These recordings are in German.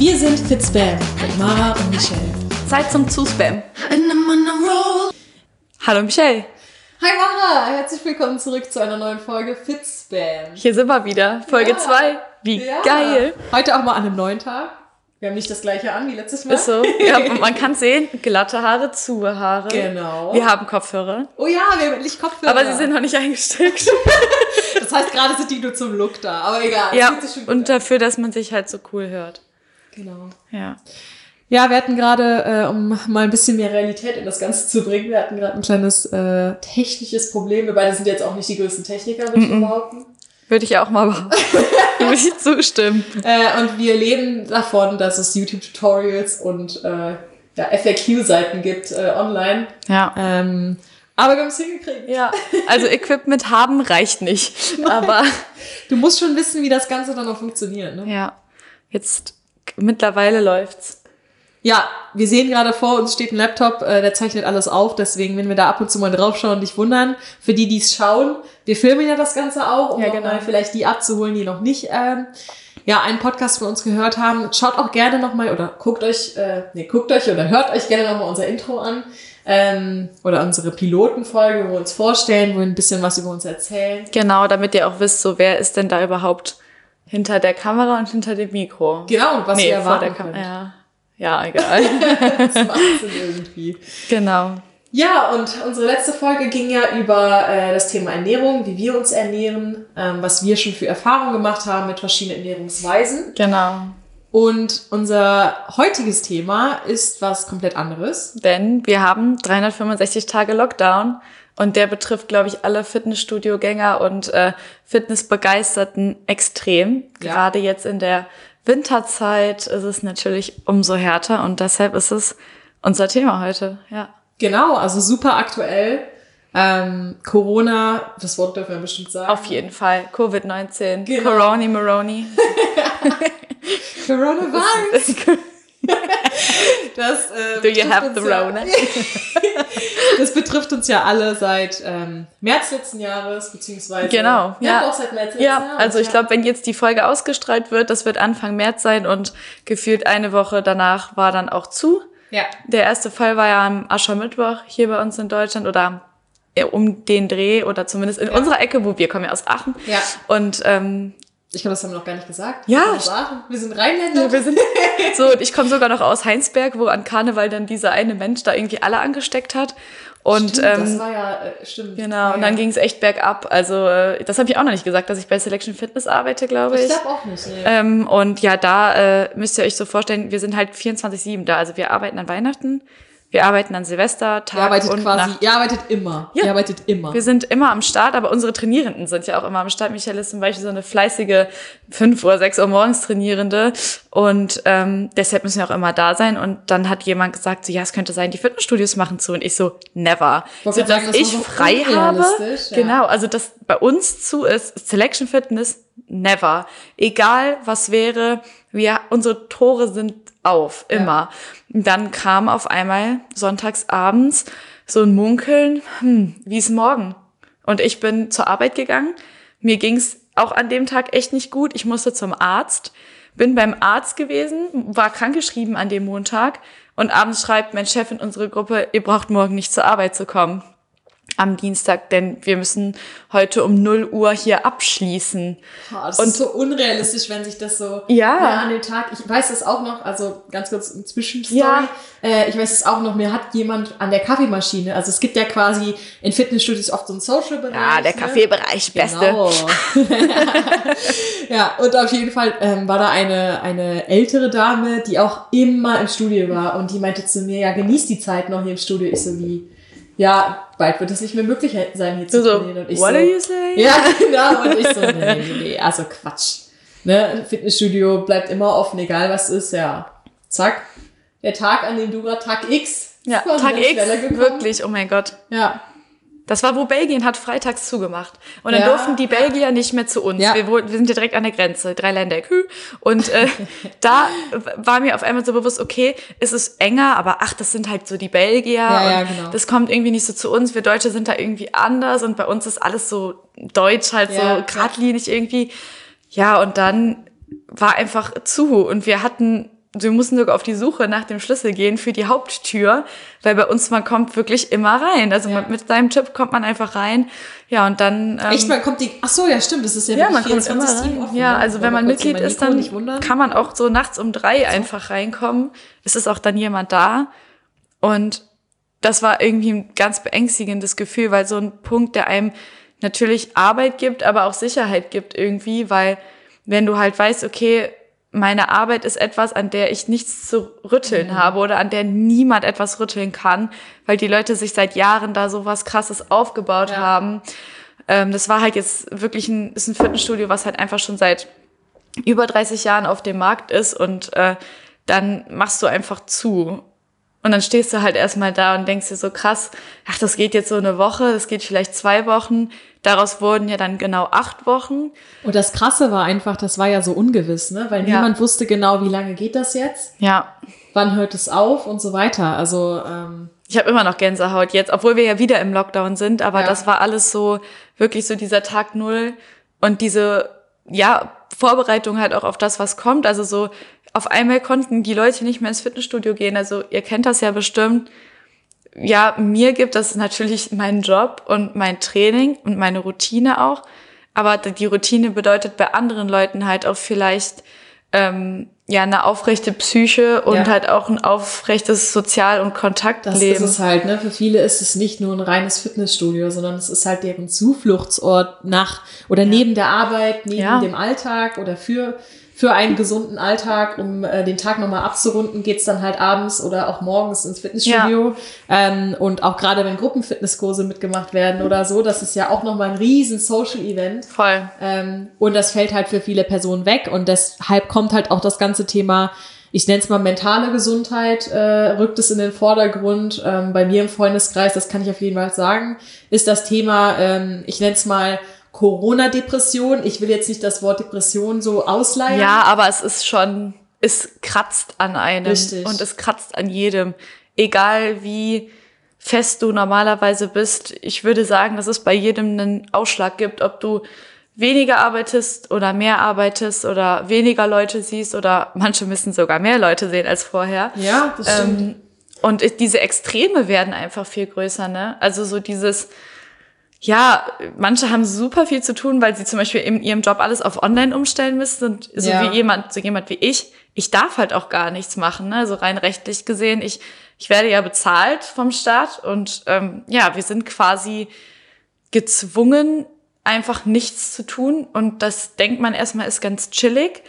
Wir sind Fitspam mit Mara und Michelle. Zeit zum Zuspam. Hallo Michelle. Hi Mara, herzlich willkommen zurück zu einer neuen Folge Fitspam. Hier sind wir wieder. Folge Ja. 2. Wie Ja. geil. Heute auch mal an einem neuen Tag. Wir haben nicht das gleiche an wie letztes Mal. Ist so. Ja, und man kann sehen, glatte Haare, zu Haare. Genau. Wir haben Kopfhörer. Oh ja, wir haben endlich Kopfhörer. Aber sie sind noch nicht eingesteckt. Das heißt, gerade sind die nur zum Look da. Aber egal. ja, und dafür, dass man sich halt so cool hört. Genau. Ja. Ja, wir hatten gerade, äh, um mal ein bisschen mehr Realität in das Ganze zu bringen, wir hatten gerade ein kleines äh, technisches Problem. Wir beide sind jetzt auch nicht die größten Techniker, würde ich behaupten. Würde ich auch mal behaupten. Würde ich zustimmen. Äh, und wir leben davon, dass es YouTube-Tutorials und äh, ja, FAQ-Seiten gibt äh, online. Ja. Ähm, aber wir haben es hingekriegt. Ja, also Equipment haben reicht nicht. Aber Du musst schon wissen, wie das Ganze dann auch funktioniert. Ne? ja, jetzt mittlerweile läuft's. Ja, wir sehen gerade vor uns steht ein Laptop, äh, der zeichnet alles auf. Deswegen, wenn wir da ab und zu mal draufschauen, nicht wundern. Für die, die es schauen, wir filmen ja das Ganze auch, um Ja, genau. mal vielleicht die abzuholen, die noch nicht ähm, ja einen Podcast von uns gehört haben. Schaut auch gerne noch mal oder guckt euch, äh, nee, guckt euch oder hört euch gerne noch mal unser Intro an ähm, oder unsere Pilotenfolge, wo wir uns vorstellen, wo wir ein bisschen was über uns erzählen. Genau, damit ihr auch wisst, so wer ist denn da überhaupt hinter der Kamera und hinter dem Mikro. Genau, und was nee, ihr vor erwarten der Kamera. könnt. Ja. ja, egal. Das macht Sinn irgendwie. genau. Ja, und unsere letzte Folge ging ja über äh, das Thema Ernährung, wie wir uns ernähren, ähm, was wir schon für Erfahrungen gemacht haben mit verschiedenen Ernährungsweisen. Genau. Und unser heutiges Thema ist was komplett anderes. Denn wir haben 365 Tage Lockdown und der betrifft, glaube ich, alle Fitnessstudio-Gänger und äh, Fitnessbegeisterten extrem. Ja. Gerade jetzt in der Winterzeit ist es natürlich umso härter und deshalb ist es unser Thema heute. Ja. Genau, also super aktuell. Ähm, Corona, das Wort dürfen wir bestimmt sagen. Auf jeden Fall. Covid-19. Genau. Coroni Moroni. Coronavirus. Das, äh, Do you have the ja- Rona? Das betrifft uns ja alle seit ähm, März letzten Jahres, beziehungsweise Genau, ja, ja. auch seit März letzten Ja, Jahres. also ich ja. glaube, wenn jetzt die Folge ausgestrahlt wird, das wird Anfang März sein und gefühlt eine Woche danach war dann auch zu. Ja, Der erste Fall war ja am Aschermittwoch hier bei uns in Deutschland oder äh, um den Dreh oder zumindest in Ja. unserer Ecke, wo wir kommen ja aus Aachen. Ja. Und ähm, Ich glaube, das haben wir noch gar nicht gesagt. Ja. Wir sind aus Aachen. Wir sind Rheinländer. so, und ich komme sogar noch aus Heinsberg, wo an Karneval dann dieser eine Mensch da irgendwie alle angesteckt hat. Und stimmt, das ähm, war ja, äh, stimmt. genau, ja, und dann ging es echt bergab. Also äh, das habe ich auch noch nicht gesagt, dass ich bei Selection Fitness arbeite, glaube Ich ich. glaube auch nicht. Nee. Ähm, und ja, da äh, müsst ihr euch so vorstellen, wir sind halt 24-7 da. Also wir arbeiten an Weihnachten, wir arbeiten an Silvester, Tag ihr arbeitet und quasi, Nacht. ihr arbeitet immer. Ja. Ihr arbeitet immer. Wir sind immer am Start, aber unsere Trainierenden sind ja auch immer am Start. Michael ist zum Beispiel so eine fleißige 5 Uhr, 6 Uhr morgens Trainierende. Und ähm, deshalb müssen wir auch immer da sein. Und dann hat jemand gesagt, so ja, es könnte sein, die Fitnessstudios machen zu. Und ich so, never. So, dass sagen, das ich so frei habe. ja. Genau, also dass bei uns zu ist, Selection Fitness, never. Egal was wäre, wir, unsere Tore sind auf, immer. Und Dann kam auf einmal sonntags abends so ein Munkeln, hm, wie ist morgen? Und ich bin zur Arbeit gegangen. Mir ging's auch an dem Tag echt nicht gut. Ich musste zum Arzt, bin beim Arzt gewesen, war krankgeschrieben an dem Montag und abends schreibt mein Chef in unsere Gruppe, ihr braucht morgen nicht zur Arbeit zu kommen am Dienstag, denn wir müssen heute um 0 Uhr hier abschließen. Boah, das Und- ist so unrealistisch, wenn sich das so Ja. an dem Tag. Ich weiß das auch noch, also ganz kurz ein Zwischenstory. Ja. Äh, ich weiß es auch noch, mir hat jemand an der Kaffeemaschine, also es gibt ja quasi in Fitnessstudios oft so einen Social-Bereich. Ja, der ne? Kaffeebereich, beste. Genau. ja, und auf jeden Fall ähm, war da eine, eine ältere Dame, die auch immer im Studio war und die meinte zu mir, ja, genieß die Zeit noch hier im Studio. Ich so wie, ja, bald wird es nicht mehr möglich sein, hier zu so, trainieren. Und ich what so, are you saying? Ja, genau. Und ich so, nee, nee, nee, also Quatsch. Ne, Fitnessstudio bleibt immer offen, egal was ist, ja. Zack. Der Tag, an dem du gerade Tag X Ja, Tag X, wirklich, oh mein Gott. Ja. Das war, wo Belgien hat freitags zugemacht. Und dann Ja. durften die Belgier nicht mehr zu uns. Ja. Wir, wir sind ja direkt an der Grenze, drei Länder. Kü. Und äh, da war mir auf einmal so bewusst, okay, es ist enger, aber ach, das sind halt so die Belgier. Ja, ja, genau. Das kommt irgendwie nicht so zu uns. Wir Deutsche sind da irgendwie anders und bei uns ist alles so deutsch, halt Ja, so geradlinig irgendwie. Ja, und dann war einfach zu und wir hatten wir mussten sogar auf die Suche nach dem Schlüssel gehen für die Haupttür, weil bei uns man kommt wirklich immer rein. Also Ja. mit, seinem Chip kommt man einfach rein. Ja, und dann. Ähm, Echt, man kommt die. Ach so, ja, stimmt. Das ist ja, ja, man kommt immer 24/7 rein. offen, ja, also wenn Wollte man kurz Mitglied ist, dann kann man auch so nachts um drei einfach reinkommen. Es ist auch dann jemand da. Und das war irgendwie ein ganz beängstigendes Gefühl, weil so ein Punkt, der einem natürlich Arbeit gibt, aber auch Sicherheit gibt irgendwie, weil wenn du halt weißt, okay, meine Arbeit ist etwas, an der ich nichts zu rütteln Mhm. habe oder an der niemand etwas rütteln kann, weil die Leute sich seit Jahren da so was Krasses aufgebaut Ja. haben. Ähm, das war halt jetzt wirklich ein, ist ein Fitnessstudio, was halt einfach schon seit über 30 Jahren auf dem Markt ist und äh, dann machst du einfach zu. Und dann stehst du halt erstmal da und denkst dir so krass, ach, das geht jetzt so eine Woche, das geht vielleicht zwei Wochen. Daraus wurden ja dann genau acht Wochen. Und das Krasse war einfach, das war ja so ungewiss, ne? Weil Ja. niemand wusste genau, wie lange geht das jetzt, Ja, wann hört es auf und so weiter. Also ähm, ich habe immer noch Gänsehaut jetzt, obwohl wir ja wieder im Lockdown sind, aber Ja. das war alles so, wirklich so dieser Tag Null und diese, ja, Vorbereitung halt auch auf das, was kommt. Also so, auf einmal konnten die Leute nicht mehr ins Fitnessstudio gehen. Also ihr kennt das ja bestimmt. Ja, mir gibt das natürlich meinen Job und mein Training und meine Routine auch. Aber die Routine bedeutet bei anderen Leuten halt auch vielleicht ähm, ja eine aufrechte Psyche und Ja. halt auch ein aufrechtes Sozial- und das Kontaktleben. ist es halt, ne? Für viele ist es nicht nur ein reines Fitnessstudio, sondern es ist halt deren Zufluchtsort nach oder neben der Arbeit, neben Ja. dem Alltag oder für für einen gesunden Alltag, um äh, den Tag nochmal abzurunden, geht's dann halt abends oder auch morgens ins Fitnessstudio. Ähm, und auch gerade wenn Gruppenfitnesskurse mitgemacht werden oder so, das ist ja auch nochmal ein riesen Social-Event. Voll. Ähm, und das fällt halt für viele Personen weg. Und deshalb kommt halt auch das ganze Thema, ich nenne es mal mentale Gesundheit, äh, rückt es in den Vordergrund. Ähm, bei mir im Freundeskreis, das kann ich auf jeden Fall sagen, ist das Thema, ähm, ich nenne es mal Corona-Depression. Ich will jetzt nicht das Wort Depression so ausleihen. Ja, aber es ist schon, es kratzt an einem Richtig. und es kratzt an jedem. Egal wie fest du normalerweise bist. Ich würde sagen, dass es bei jedem einen Ausschlag gibt, ob du weniger arbeitest oder mehr arbeitest oder weniger Leute siehst oder manche müssen sogar mehr Leute sehen als vorher. Ja, das stimmt. Ähm, und diese Extreme werden einfach viel größer, ne? Also so dieses, ja, manche haben super viel zu tun, weil sie zum Beispiel in ihrem Job alles auf online umstellen müssen. Und so Ja. wie jemand, so jemand wie ich, ich darf halt auch gar nichts machen, ne? Also rein rechtlich gesehen, ich, ich werde ja bezahlt vom Staat und ähm, ja, wir sind quasi gezwungen, einfach nichts zu tun. Und das denkt man erstmal ist ganz chillig.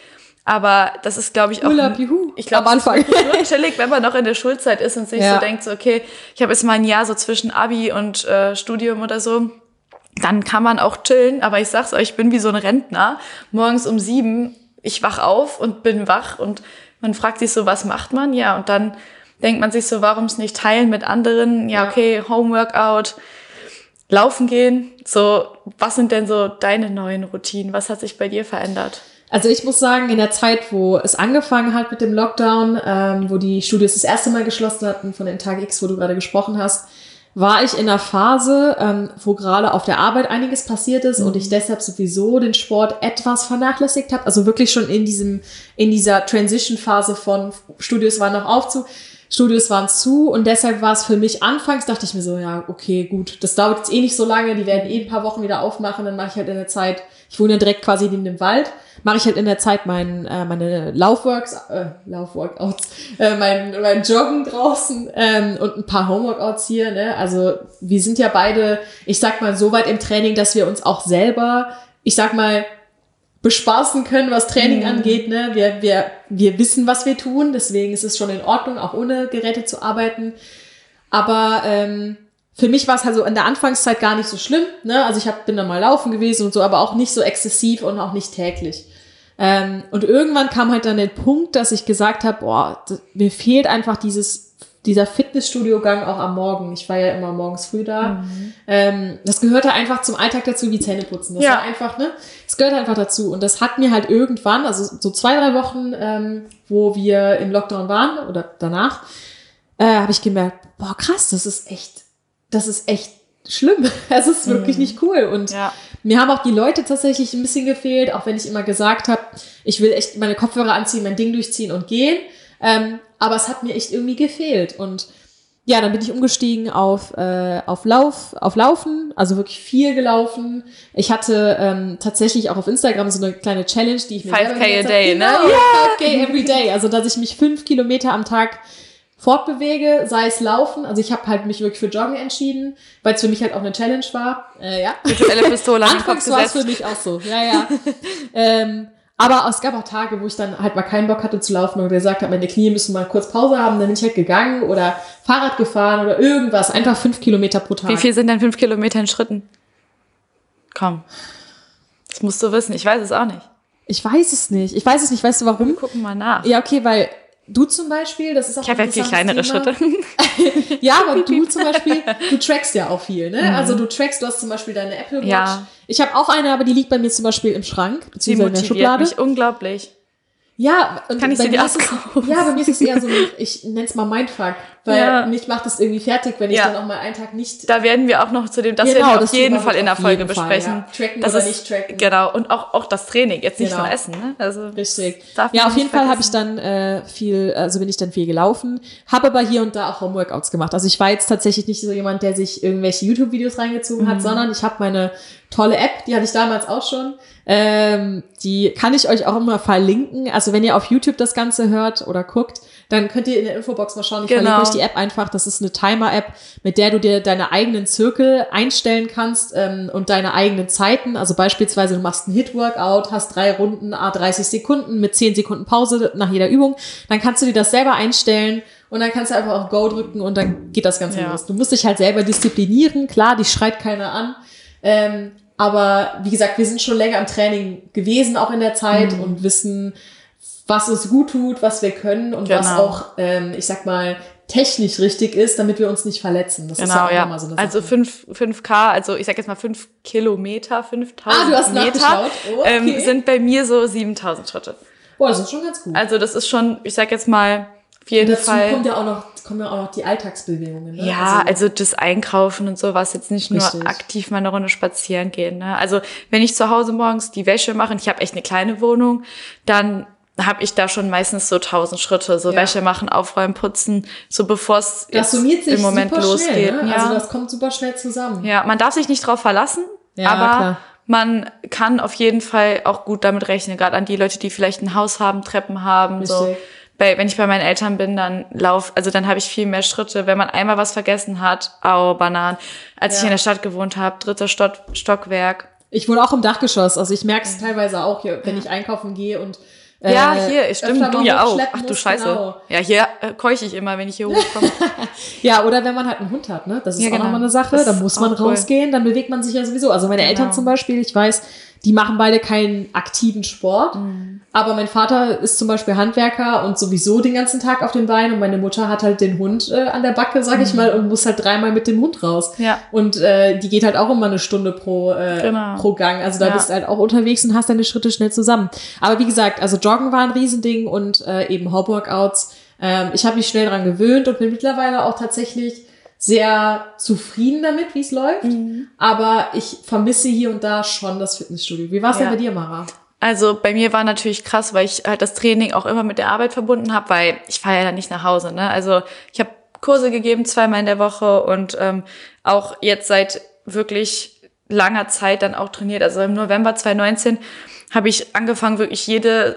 Aber das ist, glaube ich, auch. Urlaub, juhu. Ich glaube, Am Anfang. nur chillig, wenn man noch in der Schulzeit ist und sich Ja. so denkt, so, okay, ich habe jetzt mal ein Jahr so zwischen Abi und äh, Studium oder so. Dann kann man auch chillen, aber ich sag's euch, ich bin wie so ein Rentner. Morgens um sieben, ich wach auf und bin wach und man fragt sich so, was macht man? Ja, und dann denkt man sich so, warum es nicht teilen mit anderen? Ja, okay, Homeworkout, laufen gehen. So, was sind denn so deine neuen Routinen? Was hat sich bei dir verändert? Also ich muss sagen, in der Zeit, wo es angefangen hat mit dem Lockdown, ähm, wo die Studios das erste Mal geschlossen hatten von den Tag X, wo du gerade gesprochen hast, war ich in einer Phase, ähm, wo gerade auf der Arbeit einiges passiert ist und ich deshalb sowieso den Sport etwas vernachlässigt habe. Also wirklich schon in diesem, in dieser Transition-Phase von Studios waren noch auf zu, Studios waren zu und deshalb war es für mich anfangs, dachte ich mir so, ja, okay, gut, das dauert jetzt eh nicht so lange, die werden eh ein paar Wochen wieder aufmachen, dann mache ich halt in der Zeit, ich wohne ja direkt quasi neben dem Wald, mache ich halt in der Zeit mein, äh, meine Laufworks, äh, Laufworkouts, äh, mein, mein Joggen draußen ähm, und ein paar Homeworkouts hier, ne? Also wir sind ja beide, ich sag mal, so weit im Training, dass wir uns auch selber, ich sag mal, bespaßen können, was Training angeht. Ne? Wir, wir, wir wissen, was wir tun, deswegen ist es schon in Ordnung, auch ohne Geräte zu arbeiten. Aber ähm, für mich war es halt so in der Anfangszeit gar nicht so schlimm. Ne? Also ich hab, bin dann mal laufen gewesen und so, aber auch nicht so exzessiv und auch nicht täglich. Ähm, und irgendwann kam halt dann der Punkt, dass ich gesagt habe, boah, mir fehlt einfach dieses dieser Fitnessstudio-Gang auch am Morgen. Ich war ja immer morgens früh da. Ähm, das gehörte einfach zum Alltag dazu, wie Zähneputzen. Das Ja. war einfach, ne? Es gehört einfach dazu. Und das hat mir halt irgendwann, also so zwei, drei Wochen, ähm, wo wir im Lockdown waren oder danach, äh, habe ich gemerkt, boah, krass, das ist echt, das ist echt schlimm. Es ist wirklich nicht cool. Und Ja. mir haben auch die Leute tatsächlich ein bisschen gefehlt, auch wenn ich immer gesagt habe, ich will echt meine Kopfhörer anziehen, mein Ding durchziehen und gehen. Ähm, aber es hat mir echt irgendwie gefehlt. Und ja, dann bin ich umgestiegen auf, äh, auf Lauf, auf Laufen, also wirklich viel gelaufen. Ich hatte ähm, tatsächlich auch auf Instagram so eine kleine Challenge, die ich mir 5K a day, ne? Ja, 5K every day. Also dass ich mich fünf Kilometer am Tag fortbewege, sei es Laufen. Also ich habe halt mich wirklich für Joggen entschieden, weil es für mich halt auch eine Challenge war. Äh, ja. Virtuelle Pistole Anfangs war es für mich auch so. Ja, ja. ähm, aber es gab auch Tage, wo ich dann halt mal keinen Bock hatte zu laufen und gesagt habe, meine Knie müssen mal kurz Pause haben, dann bin ich halt gegangen oder Fahrrad gefahren oder irgendwas. Einfach fünf Kilometer pro Tag. Wie viel sind denn fünf Kilometer in Schritten? Komm. Das musst du wissen. Ich weiß es auch nicht. Ich weiß es nicht. Ich weiß es nicht. Weißt du warum? Wir gucken mal nach. Ja, okay, weil du zum Beispiel, das ist auch Ich habe ja viel kleinere interessantes Schritte. Thema. Ja, aber du zum Beispiel, du trackst ja auch viel, ne? Also du trackst, du hast zum Beispiel deine Apple Watch. Mhm. Ja. Ich habe auch eine, aber die liegt bei mir zum Beispiel im Schrank, beziehungsweise in der Schublade. mich unglaublich. Ja, und Kann ich bei sie dir mir ist es- abkaufen? Ja, bei mir ist es eher so, ich nenne es mal Mindfuck, weil Ja. mich macht das irgendwie fertig, wenn ich Ja. dann auch mal einen Tag nicht Da werden wir auch noch zu dem, das Genau, werden wir auf jeden Fall in der Folge Fall, besprechen. ja. Tracken das oder ist, nicht tracken. Genau. Und auch, auch das Training. Jetzt nicht Genau. nur Essen, ne? Also, Richtig. darf Ja, auf jeden Fall habe ich dann äh, viel, also bin ich dann viel gelaufen, habe aber hier und da auch Homeworkouts gemacht. Also ich war jetzt tatsächlich nicht so jemand, der sich irgendwelche YouTube-Videos reingezogen Mhm. hat, sondern ich habe meine tolle App, die hatte ich damals auch schon. Ähm, die kann ich euch auch immer verlinken. Also wenn ihr auf YouTube das Ganze hört oder guckt, dann könnt ihr in der Infobox mal schauen. Ich Genau. verlinke euch die App einfach. Das ist eine Timer-App, mit der du dir deine eigenen Zirkel einstellen kannst ähm, und deine eigenen Zeiten. Also beispielsweise du machst ein Hit-Workout, hast drei Runden, a 30 Sekunden mit 10 Sekunden Pause nach jeder Übung. Dann kannst du dir das selber einstellen und dann kannst du einfach auf Go drücken und dann geht das Ganze Ja. los. Du musst dich halt selber disziplinieren. Klar, dich schreit keiner an. Ähm, aber wie gesagt, wir sind schon länger im Training gewesen, auch in der Zeit Mhm. und wissen, was uns gut tut, was wir können und was Genau. auch, ähm, ich sag mal, technisch richtig ist, damit wir uns nicht verletzen. Das ist Genau, auch ja. immer so eine also Sache. 5, 5K, also ich sag jetzt mal 5 Kilometer, 5000 Ah, du hast Meter? Oh, okay. ähm, sind bei mir so 7000 Schritte. Boah, das ist schon ganz gut. Also das ist schon, ich sag jetzt mal, auf jeden Dazu Fall. kommt ja auch noch, kommen ja auch noch die Alltagsbewegungen. Ne? Ja, also das Einkaufen und sowas, jetzt nicht nur Richtig. aktiv mal eine Runde spazieren gehen. Ne? Also wenn ich zu Hause morgens die Wäsche mache und ich habe echt eine kleine Wohnung, dann habe ich da schon meistens so tausend Schritte, so Ja. Wäsche machen, aufräumen, putzen, so bevor es das jetzt summiert sich im Moment super losgeht. schnell. Ne? Ja. Also das kommt super schnell zusammen. ja, man darf sich nicht drauf verlassen, Ja, aber klar. man kann auf jeden Fall auch gut damit rechnen, gerade an die Leute, die vielleicht ein Haus haben, Treppen haben, so. Bei, wenn ich bei meinen Eltern bin, dann lauf, also dann habe ich viel mehr Schritte. Wenn man einmal was vergessen hat, au, Bananen. Als ich Ja. in der Stadt gewohnt habe, dritter Stock, Stockwerk. Ich wohne auch im Dachgeschoss. Also ich merke es teilweise auch, hier, wenn ich einkaufen gehe und äh, ja, hier, stimmt, du ja auch. Ach du Scheiße. Genau. Ja, hier äh, keuche ich immer, wenn ich hier hochkomme. Ja, oder wenn man halt einen Hund hat, ne? Das ist Ja, auch genau. nochmal eine Sache. Da muss man cool. rausgehen, dann bewegt man sich ja sowieso. Also meine Eltern Genau. zum Beispiel, ich weiß, die machen beide keinen aktiven Sport. Mhm. Aber mein Vater ist zum Beispiel Handwerker und sowieso den ganzen Tag auf den Beinen und meine Mutter hat halt den Hund äh, an der Backe, sag ich mal, und muss halt dreimal mit dem Hund raus. Mhm. Ja. Und äh, die geht halt auch immer eine Stunde pro, äh, Genau. pro Gang. Also da Ja. bist du halt auch unterwegs und hast deine Schritte schnell zusammen. Aber wie gesagt, also Joggen war ein Riesending und äh, eben Homeworkouts. Ähm, ich habe mich schnell dran gewöhnt und bin mittlerweile auch tatsächlich sehr zufrieden damit, wie es läuft. Mhm. Aber ich vermisse hier und da schon das Fitnessstudio. Wie war es Ja. denn bei dir, Mara? Also bei mir war natürlich krass, weil ich halt das Training auch immer mit der Arbeit verbunden habe, weil ich fahre ja dann nicht nach Hause. Ne? Also ich habe Kurse gegeben zweimal in der Woche und ähm, auch jetzt seit wirklich langer Zeit dann auch trainiert. Also im November 2019 habe ich angefangen, wirklich jede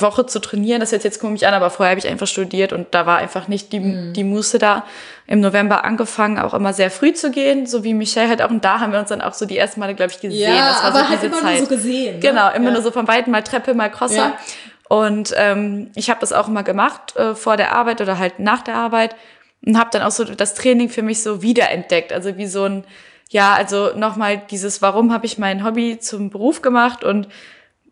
Woche zu trainieren. Das hört jetzt komisch an, aber vorher habe ich einfach studiert und da war einfach nicht die, Mhm. die Muße da. Im November angefangen, auch immer sehr früh zu gehen, so wie Michelle halt auch. Und da haben wir uns dann auch so die ersten Male, glaube ich, gesehen. das war aber so halt immer Zeit. nur so gesehen. Ne? Genau, immer ja. nur so von Weitem mal Treppe, mal Crosser. Ja. Und ähm, ich habe das auch immer gemacht äh, vor der Arbeit oder halt nach der Arbeit und habe dann auch so das Training für mich so wiederentdeckt. Also wie so ein, ja, also nochmal dieses, warum habe ich mein Hobby zum Beruf gemacht und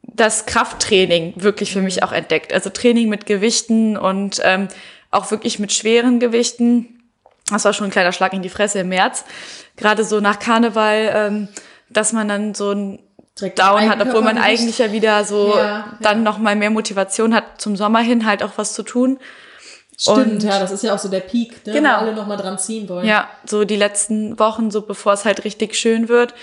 das Krafttraining wirklich für mich auch entdeckt. Also Training mit Gewichten und ähm, auch wirklich mit schweren Gewichten. Das war schon ein kleiner Schlag in die Fresse im März. Gerade so nach Karneval, ähm, dass man dann so ein Direkt Down hat, obwohl man eigentlich ja wieder so Ja, dann noch mal mehr Motivation hat, zum Sommer hin halt auch was zu tun. Stimmt, Und- ja, das ist ja auch so der Peak, ne? Genau. wo alle nochmal dran ziehen wollen. Ja, so die letzten Wochen, so bevor es halt richtig schön wird.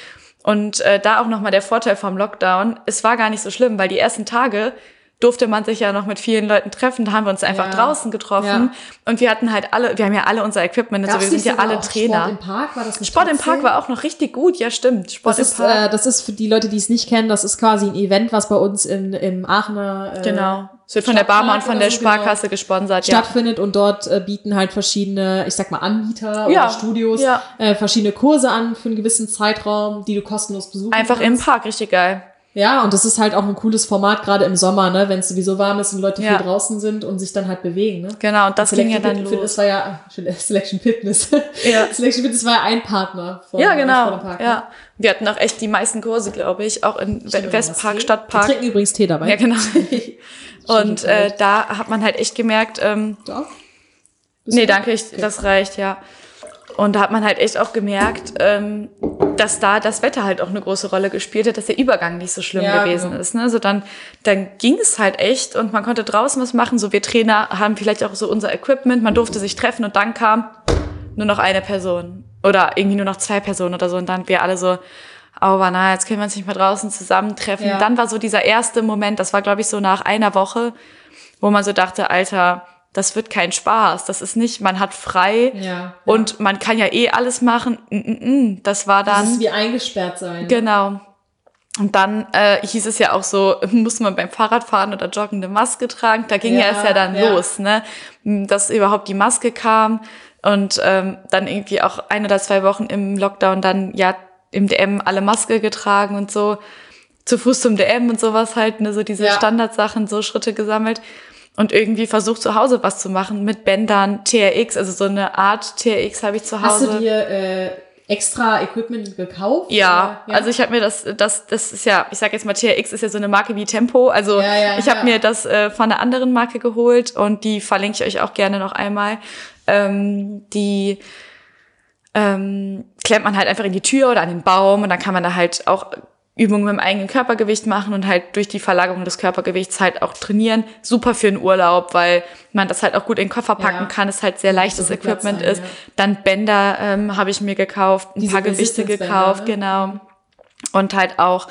Und äh, da auch noch mal der Vorteil vom Lockdown. Es war gar nicht so schlimm, weil die ersten Tage, durfte man sich ja noch mit vielen Leuten treffen. Da haben wir uns einfach Ja. draußen getroffen. Ja. Und wir hatten halt alle, wir haben ja alle unser Equipment. Also Gab's wir sind ja alle Trainer. Sport im Park war das nicht Sport im? Park war auch noch richtig gut, ja stimmt. Sport Das ist, im Park. äh, das ist für die Leute, die es nicht kennen, das ist quasi ein Event, was bei uns in, im Aachener äh, genau. Es wird von der Barmer und von der so, genau. Sparkasse gesponsert, ja. stattfindet und dort äh, bieten halt verschiedene, ich sag mal Anbieter Ja, oder Studios ja. äh, verschiedene Kurse an für einen gewissen Zeitraum, die du kostenlos besuchen Einfach im kannst. Park, richtig geil. Ja, und das ist halt auch ein cooles Format, gerade im Sommer, ne, wenn es sowieso warm ist und Leute Ja. viel draußen sind und sich dann halt bewegen. Ne? Genau, und das ging ja dann Fit- los. Fitness war ja Selection Fitness. Ja. Selection Fitness war ja ein Partner von Ja, genau. Park, ne? Ja. Wir hatten auch echt die meisten Kurse, glaube ich, auch in Stimmt, Westpark? Stadtpark. Wir trinken übrigens Tee dabei. Ja, genau. Und äh, da hat man halt echt gemerkt, ähm? Bist nee, danke, ich, das reicht, ja. Und da hat man halt echt auch gemerkt, ähm, dass da das Wetter halt auch eine große Rolle gespielt hat, dass der Übergang nicht so schlimm Ja, gewesen genau. ist. Ne? Also dann, dann ging es halt echt und man konnte draußen was machen. So wir Trainer haben vielleicht auch so unser Equipment, man durfte sich treffen und dann kam nur noch eine Person oder irgendwie nur noch zwei Personen oder so und dann wir alle so, aber na, jetzt können wir uns nicht mehr draußen zusammentreffen. Ja. Dann war so dieser erste Moment, das war glaube ich so nach einer Woche, wo man so dachte, Alter, das wird kein Spaß. Das ist nicht, man hat frei Ja, ja. und man kann ja eh alles machen. Mm, mm, mm. Das war Das dann ist wie eingesperrt sein. genau. Und dann äh, hieß es ja auch so, muss man beim Fahrradfahren oder Joggen eine Maske tragen. Da ging ja, Ja, es ja dann los, ne, dass überhaupt die Maske kam und ähm, dann irgendwie auch ein oder zwei Wochen im Lockdown dann ja im DM alle Maske getragen und so zu Fuß zum DM und sowas halt, ne, so diese. Standardsachen, so Schritte gesammelt und irgendwie versucht zu Hause was zu machen mit Bändern, TRX, also so eine Art TRX habe ich zu Hast Hause. du dir äh, extra Equipment gekauft? Ja, Oder? also ich habe mir das, das, das ist ja, ich sag jetzt mal, TRX ist ja so eine Marke wie Tempo. Also Ja, ja, ich habe ja. mir das äh, von einer anderen Marke geholt und die verlinke ich euch auch gerne noch einmal. Ähm, die ähm, klemmt man halt einfach in die Tür oder an den Baum und dann kann man da halt auch Übungen mit dem eigenen Körpergewicht machen und halt durch die Verlagerung des Körpergewichts halt auch trainieren. Super für den Urlaub, weil man das halt auch gut in den Koffer packen Ja. kann, es halt sehr leichtes so Equipment sein, ist. ja. Dann Bänder ähm, habe ich mir gekauft, ein Diese paar Gewichte Resistance-Bänder, gekauft, ne? genau. Und halt auch,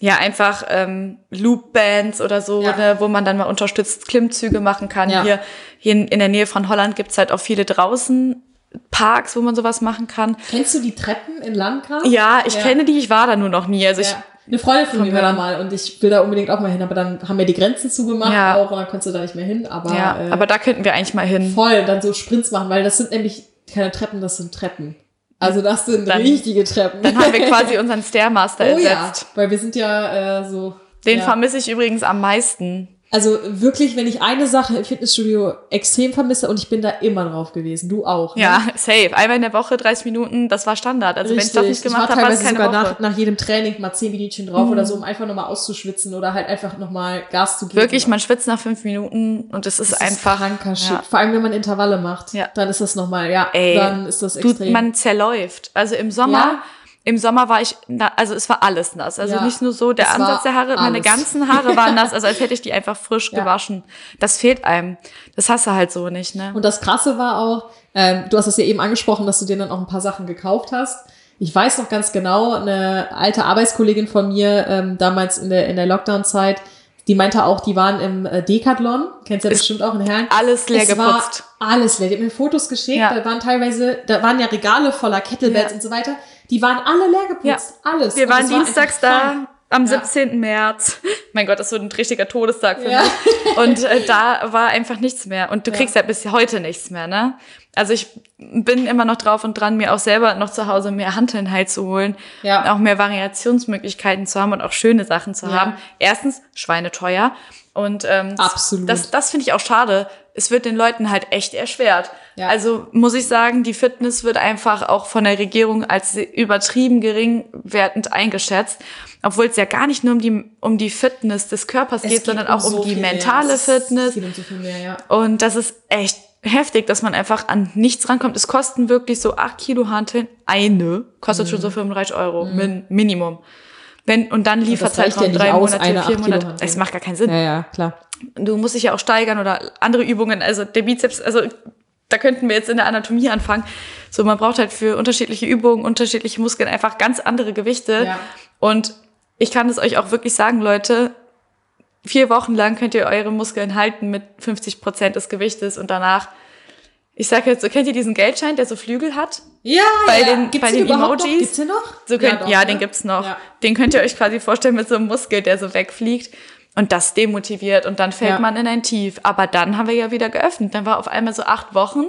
ja, einfach ähm, Loop-Bands oder so, Ja. ne, wo man dann mal unterstützt Klimmzüge machen kann. Ja. Hier, hier in, in der Nähe von Holland gibt's halt auch viele draußen Parks, wo man sowas machen kann. Kennst du die Treppen in Landgraf? Ja, ich Ja. kenne die, ich war da nur noch nie. Also ich, Ja. Eine Freundin von mir war da mal und ich will da unbedingt auch mal hin, aber dann haben wir die Grenzen zugemacht Ja. auch und dann konntest du da nicht mehr hin. Aber, ja, äh, aber da könnten wir eigentlich mal hin. voll dann so Sprints machen, weil das sind nämlich keine Treppen, das sind Treppen. Also das sind Dann- richtige Treppen. Dann haben wir quasi unseren Stairmaster oh ja, ersetzt. weil wir sind ja äh, so. Den ja. vermisse ich übrigens am meisten. Also wirklich, wenn ich eine Sache im Fitnessstudio extrem vermisse und ich bin da immer drauf gewesen, du auch. Ne? Ja, safe. Einmal in der Woche 30 Minuten, das war Standard. Also wenn ich das nicht gemacht habe, war es keine sogar Woche. Mhm. nach, nach jedem Training mal zehn Minütchen drauf oder so, um einfach nochmal auszuschwitzen oder halt einfach nochmal Gas zu geben. Wirklich, man schwitzt nach fünf Minuten und es ist Das einfach. kranker Shit. Ja. Vor allem, wenn man Intervalle macht, Ja. dann ist das nochmal, ja, Ey, dann ist das Du, extrem. man zerläuft. Also im Sommer, Ja. Im Sommer war ich, na, also es war alles nass. Also Ja, nicht nur so der Ansatz der Haare, meine alles. ganzen Haare waren nass, also als hätte ich die einfach frisch Ja. gewaschen. Das fehlt einem. Das hast du halt so nicht, ne? Und das Krasse war auch, ähm, du hast es ja eben angesprochen, dass du dir dann auch ein paar Sachen gekauft hast. Ich weiß noch ganz genau, eine alte Arbeitskollegin von mir, ähm, damals in der, in der Lockdown-Zeit, die meinte auch, die waren im äh, Decathlon, kennst ja Ist bestimmt auch in Herren. alles leer es war geputzt. alles leer. Die hat mir Fotos geschickt, Ja. da waren teilweise, da waren ja Regale voller Kettlebells Ja. und so weiter. Die waren alle leer geputzt, alles. Wir waren war dienstags einfach da. krank. Am Ja. 17. März. Mein Gott, das wird ein richtiger Todestag für Ja. mich. Und äh, da war einfach nichts mehr. Und du Ja. kriegst ja bis heute nichts mehr, ne? Also ich bin immer noch drauf und dran, mir auch selber noch zu Hause mehr Hanteln halt zu holen. Ja. Auch mehr Variationsmöglichkeiten zu haben und auch schöne Sachen zu Ja. haben. Erstens, schweineteuer. Und ähm, Absolut. das, das finde ich auch schade. Es wird den Leuten halt echt erschwert. Ja. Also muss ich sagen, die Fitness wird einfach auch von der Regierung als übertrieben geringwertend eingeschätzt, obwohl es ja gar nicht nur um die um die Fitness des Körpers Es geht, sondern auch um so die viel mehr. mentale ist Fitness. Und so viel mehr, ja. Und das ist echt heftig, dass man einfach an nichts rankommt. Es kosten wirklich so acht Kilo Hanteln. Eine kostet schon Mhm. so 35 Euro, min Minimum. Wenn, und dann ja Lieferzeitraum nicht drei aus, Monate, eine vier 8 Kilo Monate. Hantel. Es macht gar keinen Sinn Ja, ja, klar. du musst dich ja auch steigern oder andere Übungen, also der Bizeps, also da könnten wir jetzt in der Anatomie anfangen. So, man braucht halt für unterschiedliche Übungen, unterschiedliche Muskeln einfach ganz andere Gewichte. Ja. Und ich kann es euch auch wirklich sagen, Leute, vier Wochen lang könnt ihr eure Muskeln halten mit 50 Prozent des Gewichtes und danach, ich sage jetzt, so kennt ihr diesen Geldschein, der so Flügel hat? Ja, Bei ja. den- Gibt's bei den den Emojis? Noch? Gibt's den noch? So könnt, ja, doch, den ne? gibt's noch. Ja. Den könnt ihr euch quasi vorstellen mit so einem Muskel, der so wegfliegt. Und das demotiviert und dann fällt Ja. man in ein Tief. Aber dann haben wir ja wieder geöffnet. Dann war auf einmal so acht Wochen.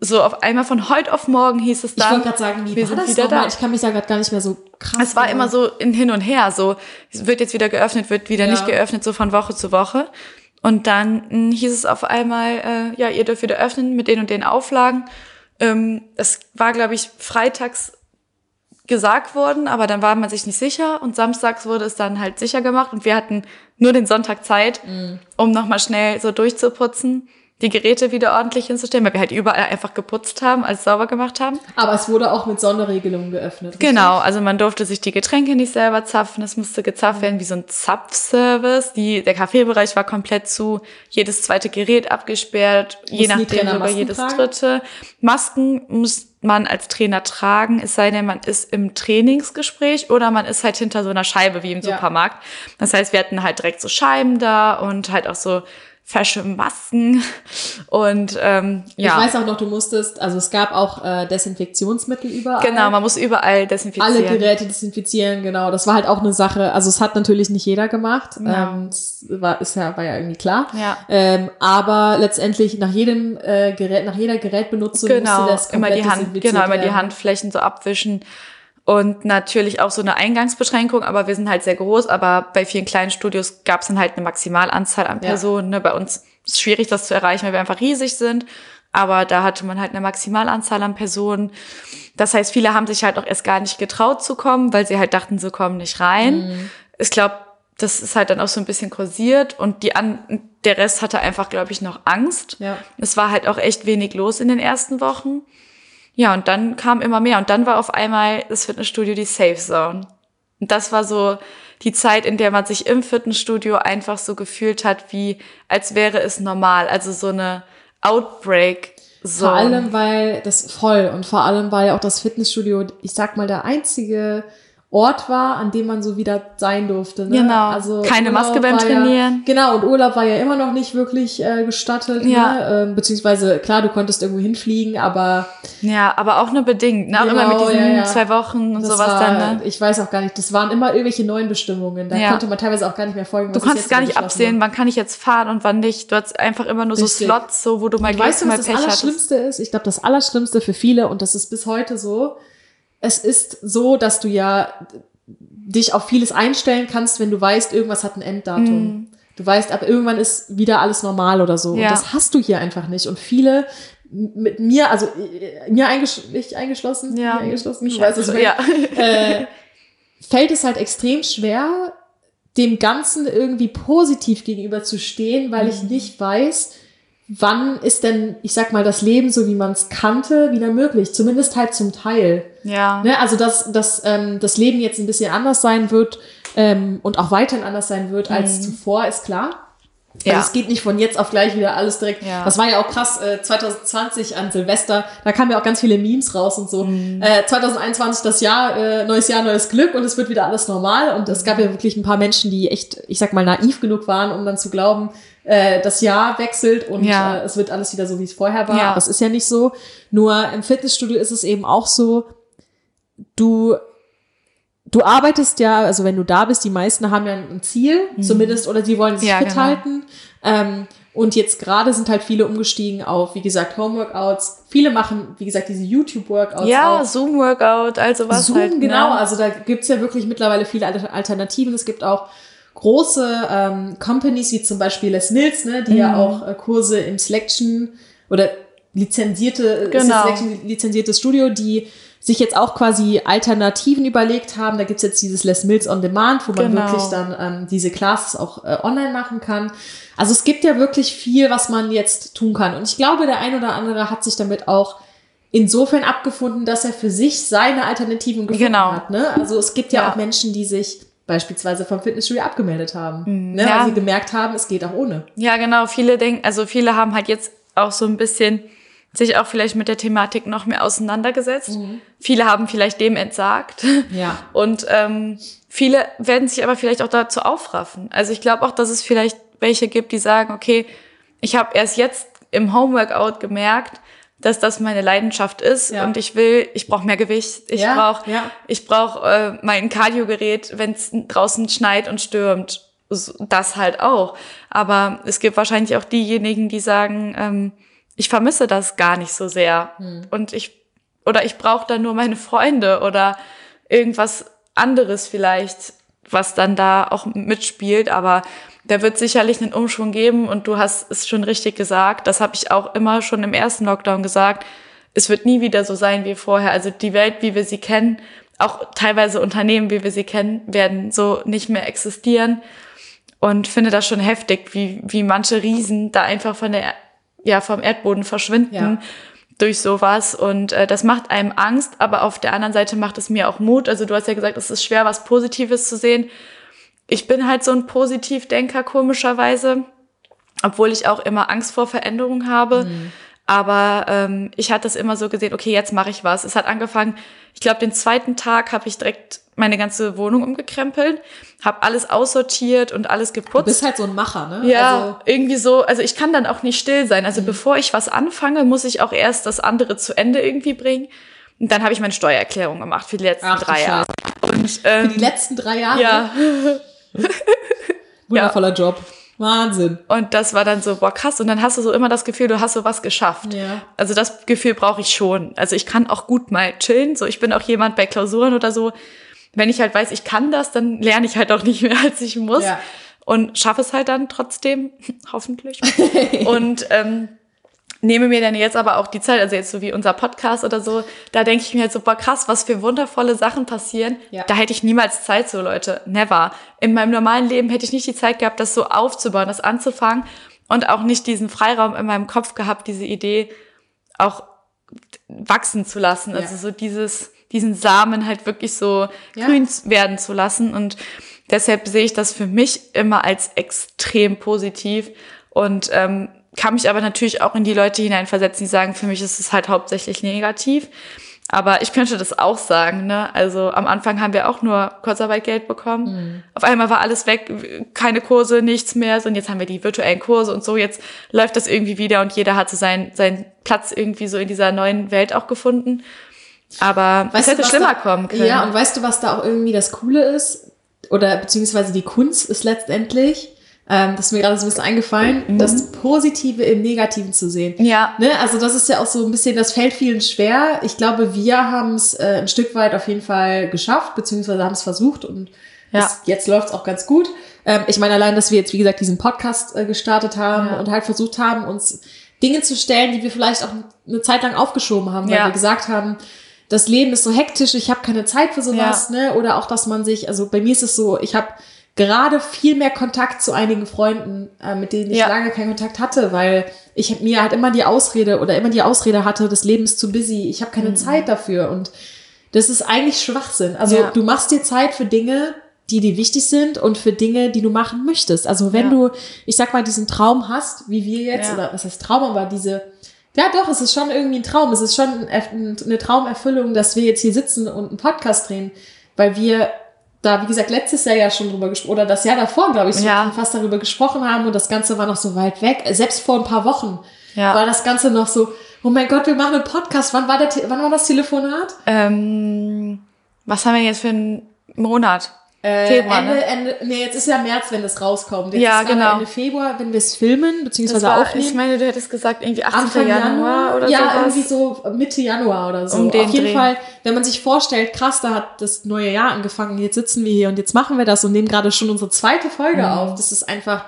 So auf einmal von heute auf morgen hieß es Ich dann. wollte gerade sagen, wie wir war sind das wieder da. Ich kann mich da gerade gar nicht mehr so krass Es war immer so in hin und her, so es wird jetzt wieder geöffnet, wird wieder Ja. nicht geöffnet, so von Woche zu Woche. Und dann hieß es auf einmal, äh, ja, ihr dürft wieder öffnen mit den und den Auflagen. Ähm, es war, glaube ich, freitags gesagt worden, aber dann war man sich nicht sicher und samstags wurde es dann halt sicher gemacht und wir hatten nur den Sonntag Zeit, um nochmal schnell so durchzuputzen, die Geräte wieder ordentlich hinzustellen, weil wir halt überall einfach geputzt haben, alles sauber gemacht haben. Aber es wurde auch mit Sonderregelungen geöffnet. richtig? Genau, also man durfte sich die Getränke nicht selber zapfen, es musste gezapft werden wie so ein Zapfservice. Die, der Kaffeebereich war komplett zu, jedes zweite Gerät abgesperrt, je Mussten die nachdem sogar Masken jedes tragen? dritte. Masken muss man als Trainer tragen, es sei denn, man ist im Trainingsgespräch oder man ist halt hinter so einer Scheibe wie im Ja. Supermarkt. Das heißt, wir hatten halt direkt so Scheiben da und halt auch so fesche Masken und ähm, ja. Ich weiß auch noch, du musstest, also es gab auch äh, Desinfektionsmittel überall. Genau, man muss überall desinfizieren. Alle Geräte desinfizieren, genau. Das war halt auch eine Sache. Also es hat natürlich nicht jeder gemacht. Ja. Ähm, das war, ist ja, war ja irgendwie klar. Ja. Ähm, aber letztendlich nach jedem äh, Gerät, nach jeder Gerätbenutzung genau, musste das immer komplett die Hand, genau, immer die. Handflächen so abwischen und natürlich auch so eine Eingangsbeschränkung, aber wir sind halt sehr groß, aber bei vielen kleinen Studios gab es dann halt eine Maximalanzahl an Ja. Personen. Ne? Bei uns ist es schwierig, das zu erreichen, weil wir einfach riesig sind, aber da hatte man halt eine Maximalanzahl an Personen. Das heißt, viele haben sich halt auch erst gar nicht getraut zu kommen, weil sie halt dachten, sie kommen nicht rein. Mhm. Ich glaube, das ist halt dann auch so ein bisschen kursiert und die an, der Rest hatte einfach, glaube ich, noch Angst. Ja. Es war halt auch echt wenig los in den ersten Wochen. Ja, und dann kam immer mehr. Und dann war auf einmal das Fitnessstudio die Safe Zone. Und das war so die Zeit, in der man sich im Fitnessstudio einfach so gefühlt hat, wie als wäre es normal. Also so eine Outbreak. Zone. Vor allem, weil das voll und vor allem, weil auch das Fitnessstudio, ich sag mal, der einzige Ort war, an dem man so wieder sein durfte. Ne? Genau. Keine Maske beim Trainieren. Ja, genau, und Urlaub war ja immer noch nicht wirklich äh, gestattet. Ja. Ne? Ähm, beziehungsweise, klar, du konntest irgendwo hinfliegen, aber Ja, aber auch nur bedingt. Ne? Auch immer mit Genau, diesen ja, ja. zwei Wochen und das sowas war, dann. Ne? ich weiß auch gar nicht, das waren immer irgendwelche neuen Bestimmungen. Da konnte man teilweise auch gar nicht mehr folgen. Du konntest gar nicht absehen, wurde. wann kann ich jetzt fahren und wann nicht. Du hattest einfach immer nur so Richtig. Slots, so wo du mal Und Glück, weißt du, mal was das Pech hattest. Allerschlimmste ist? Ich glaube, das Allerschlimmste für viele, und das ist bis heute so, es ist so, dass du ja dich auf vieles einstellen kannst, wenn du weißt, irgendwas hat ein Enddatum. Du weißt, aber irgendwann ist wieder alles normal oder so. Mhm. Ja. Und das hast du hier einfach nicht. Und viele mit mir, also mir eingesch ich eingeschlossen, Ja, mir eingeschlossen, mich was ich ja. äh, fällt es halt extrem schwer, dem Ganzen irgendwie positiv gegenüber zu stehen, weil Mhm. ich nicht weiß, wann ist denn, ich sag mal, das Leben, so wie man es kannte, wieder möglich. Zumindest halt zum Teil. ja. Ne? Also, dass, dass ähm, das Leben jetzt ein bisschen anders sein wird ähm, und auch weiterhin anders sein wird als zuvor, ist klar. Mhm. Ja. Also es geht nicht von jetzt auf gleich wieder alles direkt. Ja. Das war ja auch krass, äh, 2020 an Silvester, da kamen ja auch ganz viele Memes raus und so. Mhm. Äh, 2021 das Jahr, äh, neues Jahr, neues Glück und es wird wieder alles normal. Und es gab ja wirklich ein paar Menschen, die echt, ich sag mal, naiv genug waren, um dann zu glauben, äh, das Jahr wechselt und Ja. äh, es wird alles wieder so, wie es vorher war. Ja. Aber es ist ja nicht so. Nur im Fitnessstudio ist es eben auch so, du du arbeitest ja, also wenn du da bist, die meisten haben ja ein Ziel, zumindest, oder die wollen sich Mhm. Ja, fit genau. halten. Ähm, und jetzt gerade sind halt viele umgestiegen auf, wie gesagt, Homeworkouts. Viele machen, wie gesagt, diese YouTube-Workouts Ja. Zoom-Workout, also was Zoom, halt. genau. Ne? Also da gibt's ja wirklich mittlerweile viele Alter- Alternativen. Es gibt auch große ähm, Companies, wie zum Beispiel Les Mills, ne, die Mhm. ja auch äh, Kurse im Selection oder lizenzierte, ist Genau. Selection lizenziertes Studio, die sich jetzt auch quasi Alternativen überlegt haben. Da gibt's jetzt dieses Les Mills on Demand, wo man Genau. wirklich dann ähm, diese Classes auch äh, online machen kann. Also es gibt ja wirklich viel, was man jetzt tun kann. Und ich glaube, der ein oder andere hat sich damit auch insofern abgefunden, dass er für sich seine Alternativen gefunden Genau. hat. Ne? Also es gibt ja, Ja. auch Menschen, die sich beispielsweise vom Fitnessstudio abgemeldet haben, ne? ja. weil sie gemerkt haben, es geht auch ohne. Ja, genau. Viele denken, also viele haben halt jetzt auch so ein bisschen sich auch vielleicht mit der Thematik noch mehr auseinandergesetzt. Viele haben vielleicht dem entsagt. Ja. Und ähm, viele werden sich aber vielleicht auch dazu aufraffen. Also ich glaube auch, dass es vielleicht welche gibt, die sagen, okay, ich habe erst jetzt im Homeworkout gemerkt, dass das meine Leidenschaft ist Ja. und ich will, ich brauche mehr Gewicht, ich Ja, brauche ja. ich brauche äh, mein Kardiogerät, wenn es draußen schneit und stürmt. Das halt auch. Aber es gibt wahrscheinlich auch diejenigen, die sagen, ähm, ich vermisse das gar nicht so sehr. Und ich, oder ich brauche da nur meine Freunde oder irgendwas anderes vielleicht, was dann da auch mitspielt. Aber da wird sicherlich einen Umschwung geben und du hast es schon richtig gesagt. Das habe ich auch immer schon im ersten Lockdown gesagt. Es wird nie wieder so sein wie vorher. Also die Welt, wie wir sie kennen, auch teilweise Unternehmen, wie wir sie kennen, werden so nicht mehr existieren. Und finde das schon heftig, wie, wie manche Riesen da einfach von der, ja, vom Erdboden verschwinden Ja. durch sowas. Und äh, das macht einem Angst, aber auf der anderen Seite macht es mir auch Mut. Also du hast ja gesagt, es ist schwer, was Positives zu sehen. Ich bin halt so ein Positivdenker, komischerweise, obwohl ich auch immer Angst vor Veränderung habe. Aber ähm, ich hatte es immer so gesehen, okay, jetzt mache ich was. Es hat angefangen, ich glaube, den zweiten Tag habe ich direkt meine ganze Wohnung umgekrempelt, habe alles aussortiert und alles Du geputzt. bist halt so ein Macher, ne? Ja, Also, irgendwie so, also ich kann dann auch nicht still sein. Mhm. Also bevor ich was anfange, muss ich auch erst das andere zu Ende irgendwie bringen. Und dann habe ich meine Steuererklärung gemacht für die letzten Ach du drei Jahre. Und für ähm, die letzten drei Jahre. ja, Wundervoller Job. Wahnsinn. und das war dann so, boah, krass. Und dann hast du so immer das Gefühl, du hast so was geschafft. Ja. Also das Gefühl brauche ich schon. Also ich kann auch gut mal chillen. So, ich bin auch jemand bei Klausuren oder so. Wenn ich halt weiß, ich kann das, dann lerne ich halt auch nicht mehr, als ich muss. Ja. Und schaffe es halt dann trotzdem, hoffentlich. und ähm, nehme mir dann jetzt aber auch die Zeit, also jetzt so wie unser Podcast oder so, da denke ich mir halt so, boah, krass, was für wundervolle Sachen passieren. Ja. Da hätte ich niemals Zeit so, Leute. Never. In meinem normalen Leben hätte ich nicht die Zeit gehabt, das so aufzubauen, das anzufangen und auch nicht diesen Freiraum in meinem Kopf gehabt, diese Idee auch wachsen zu lassen. Also Ja. so dieses, diesen Samen halt wirklich so Ja. grün werden zu lassen. Und deshalb sehe ich das für mich immer als extrem positiv und ähm, kann mich aber natürlich auch in die Leute hineinversetzen, die sagen, für mich ist es halt hauptsächlich negativ. Aber ich könnte das auch sagen, ne? Also am Anfang haben wir auch nur Kurzarbeitgeld bekommen. Auf einmal war alles weg, keine Kurse, nichts mehr. So, Und jetzt haben wir die virtuellen Kurse und so. Jetzt läuft das irgendwie wieder und jeder hat so seinen, seinen Platz irgendwie so in dieser neuen Welt auch gefunden. Aber es hätte schlimmer da, kommen können. Ja, und weißt du, was da auch irgendwie das Coole ist? Oder beziehungsweise die Kunst ist letztendlich, ähm, das ist mir gerade so ein bisschen eingefallen, das Positive im Negativen zu sehen. Mhm. Ja. Ne? Also das ist ja auch so ein bisschen, das fällt vielen schwer. Ich glaube, wir haben es äh, ein Stück weit auf jeden Fall geschafft, beziehungsweise haben es versucht und Ja. es, jetzt läuft es auch ganz gut. Ähm, ich meine allein, dass wir jetzt, wie gesagt, diesen Podcast äh, gestartet haben Ja. und halt versucht haben, uns Dinge zu stellen, die wir vielleicht auch eine Zeit lang aufgeschoben haben, weil Ja. wir gesagt haben, das Leben ist so hektisch, ich habe keine Zeit für sowas, ne? Oder auch, dass man sich, also bei mir ist es so, ich habe gerade viel mehr Kontakt zu einigen Freunden, äh, mit denen ich Ja. lange keinen Kontakt hatte, weil ich mir halt immer die Ausrede oder immer die Ausrede hatte, das Leben ist zu busy, ich habe keine Zeit dafür und das ist eigentlich Schwachsinn. Also Ja. du machst dir Zeit für Dinge, die dir wichtig sind und für Dinge, die du machen möchtest. Also wenn Ja. du, ich sag mal, diesen Traum hast, wie wir jetzt, Ja. oder was heißt Traum, aber diese, ja doch, es ist schon irgendwie ein Traum. Es ist schon ein- eine Traumerfüllung, dass wir jetzt hier sitzen und einen Podcast drehen, weil wir da, wie gesagt, letztes Jahr ja schon drüber gesprochen, oder das Jahr davor, glaube ich, so Ja. fast darüber gesprochen haben und das Ganze war noch so weit weg. Selbst vor ein paar Wochen Ja. war das Ganze noch so, oh mein Gott, wir machen einen Podcast. Wann war, der, wann war das Telefonat? Ähm, was haben wir jetzt für einen Monat? Äh, Februar, Ende, ne? Ende, nee, jetzt ist ja März, wenn das rauskommt. Jetzt Ja, genau. Ende Februar, wenn wir es filmen, beziehungsweise war, aufnehmen. ich meine, du hättest gesagt, irgendwie 18. Anfang Januar, oder ja, sowas. irgendwie so Mitte Januar oder so. Um Auf jeden Dreh. Fall, wenn man sich vorstellt, krass, da hat das neue Jahr angefangen, jetzt sitzen wir hier und jetzt machen wir das und nehmen gerade schon unsere zweite Folge auf. Das ist einfach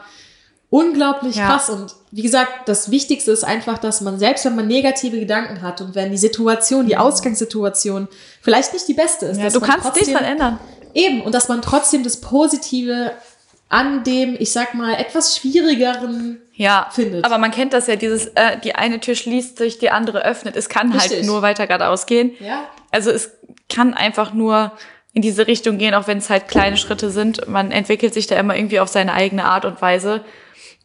unglaublich Mhm. Ja. krass. Und wie gesagt, das Wichtigste ist einfach, dass man selbst, wenn man negative Gedanken hat und wenn die Situation, die Ausgangssituation vielleicht nicht die beste ist, Mhm. ja, dass du man kannst dich trotzdem- dann ändern. Eben, und dass man trotzdem das Positive an dem, ich sag mal, etwas schwierigeren Ja, findet. aber man kennt das ja, dieses, äh, die eine Tür schließt sich, die andere öffnet. Es kann halt Richtig. nur weiter geradeaus gehen. Ja. Also es kann einfach nur in diese Richtung gehen, auch wenn es halt kleine Schritte sind. Man entwickelt sich da immer irgendwie auf seine eigene Art und Weise.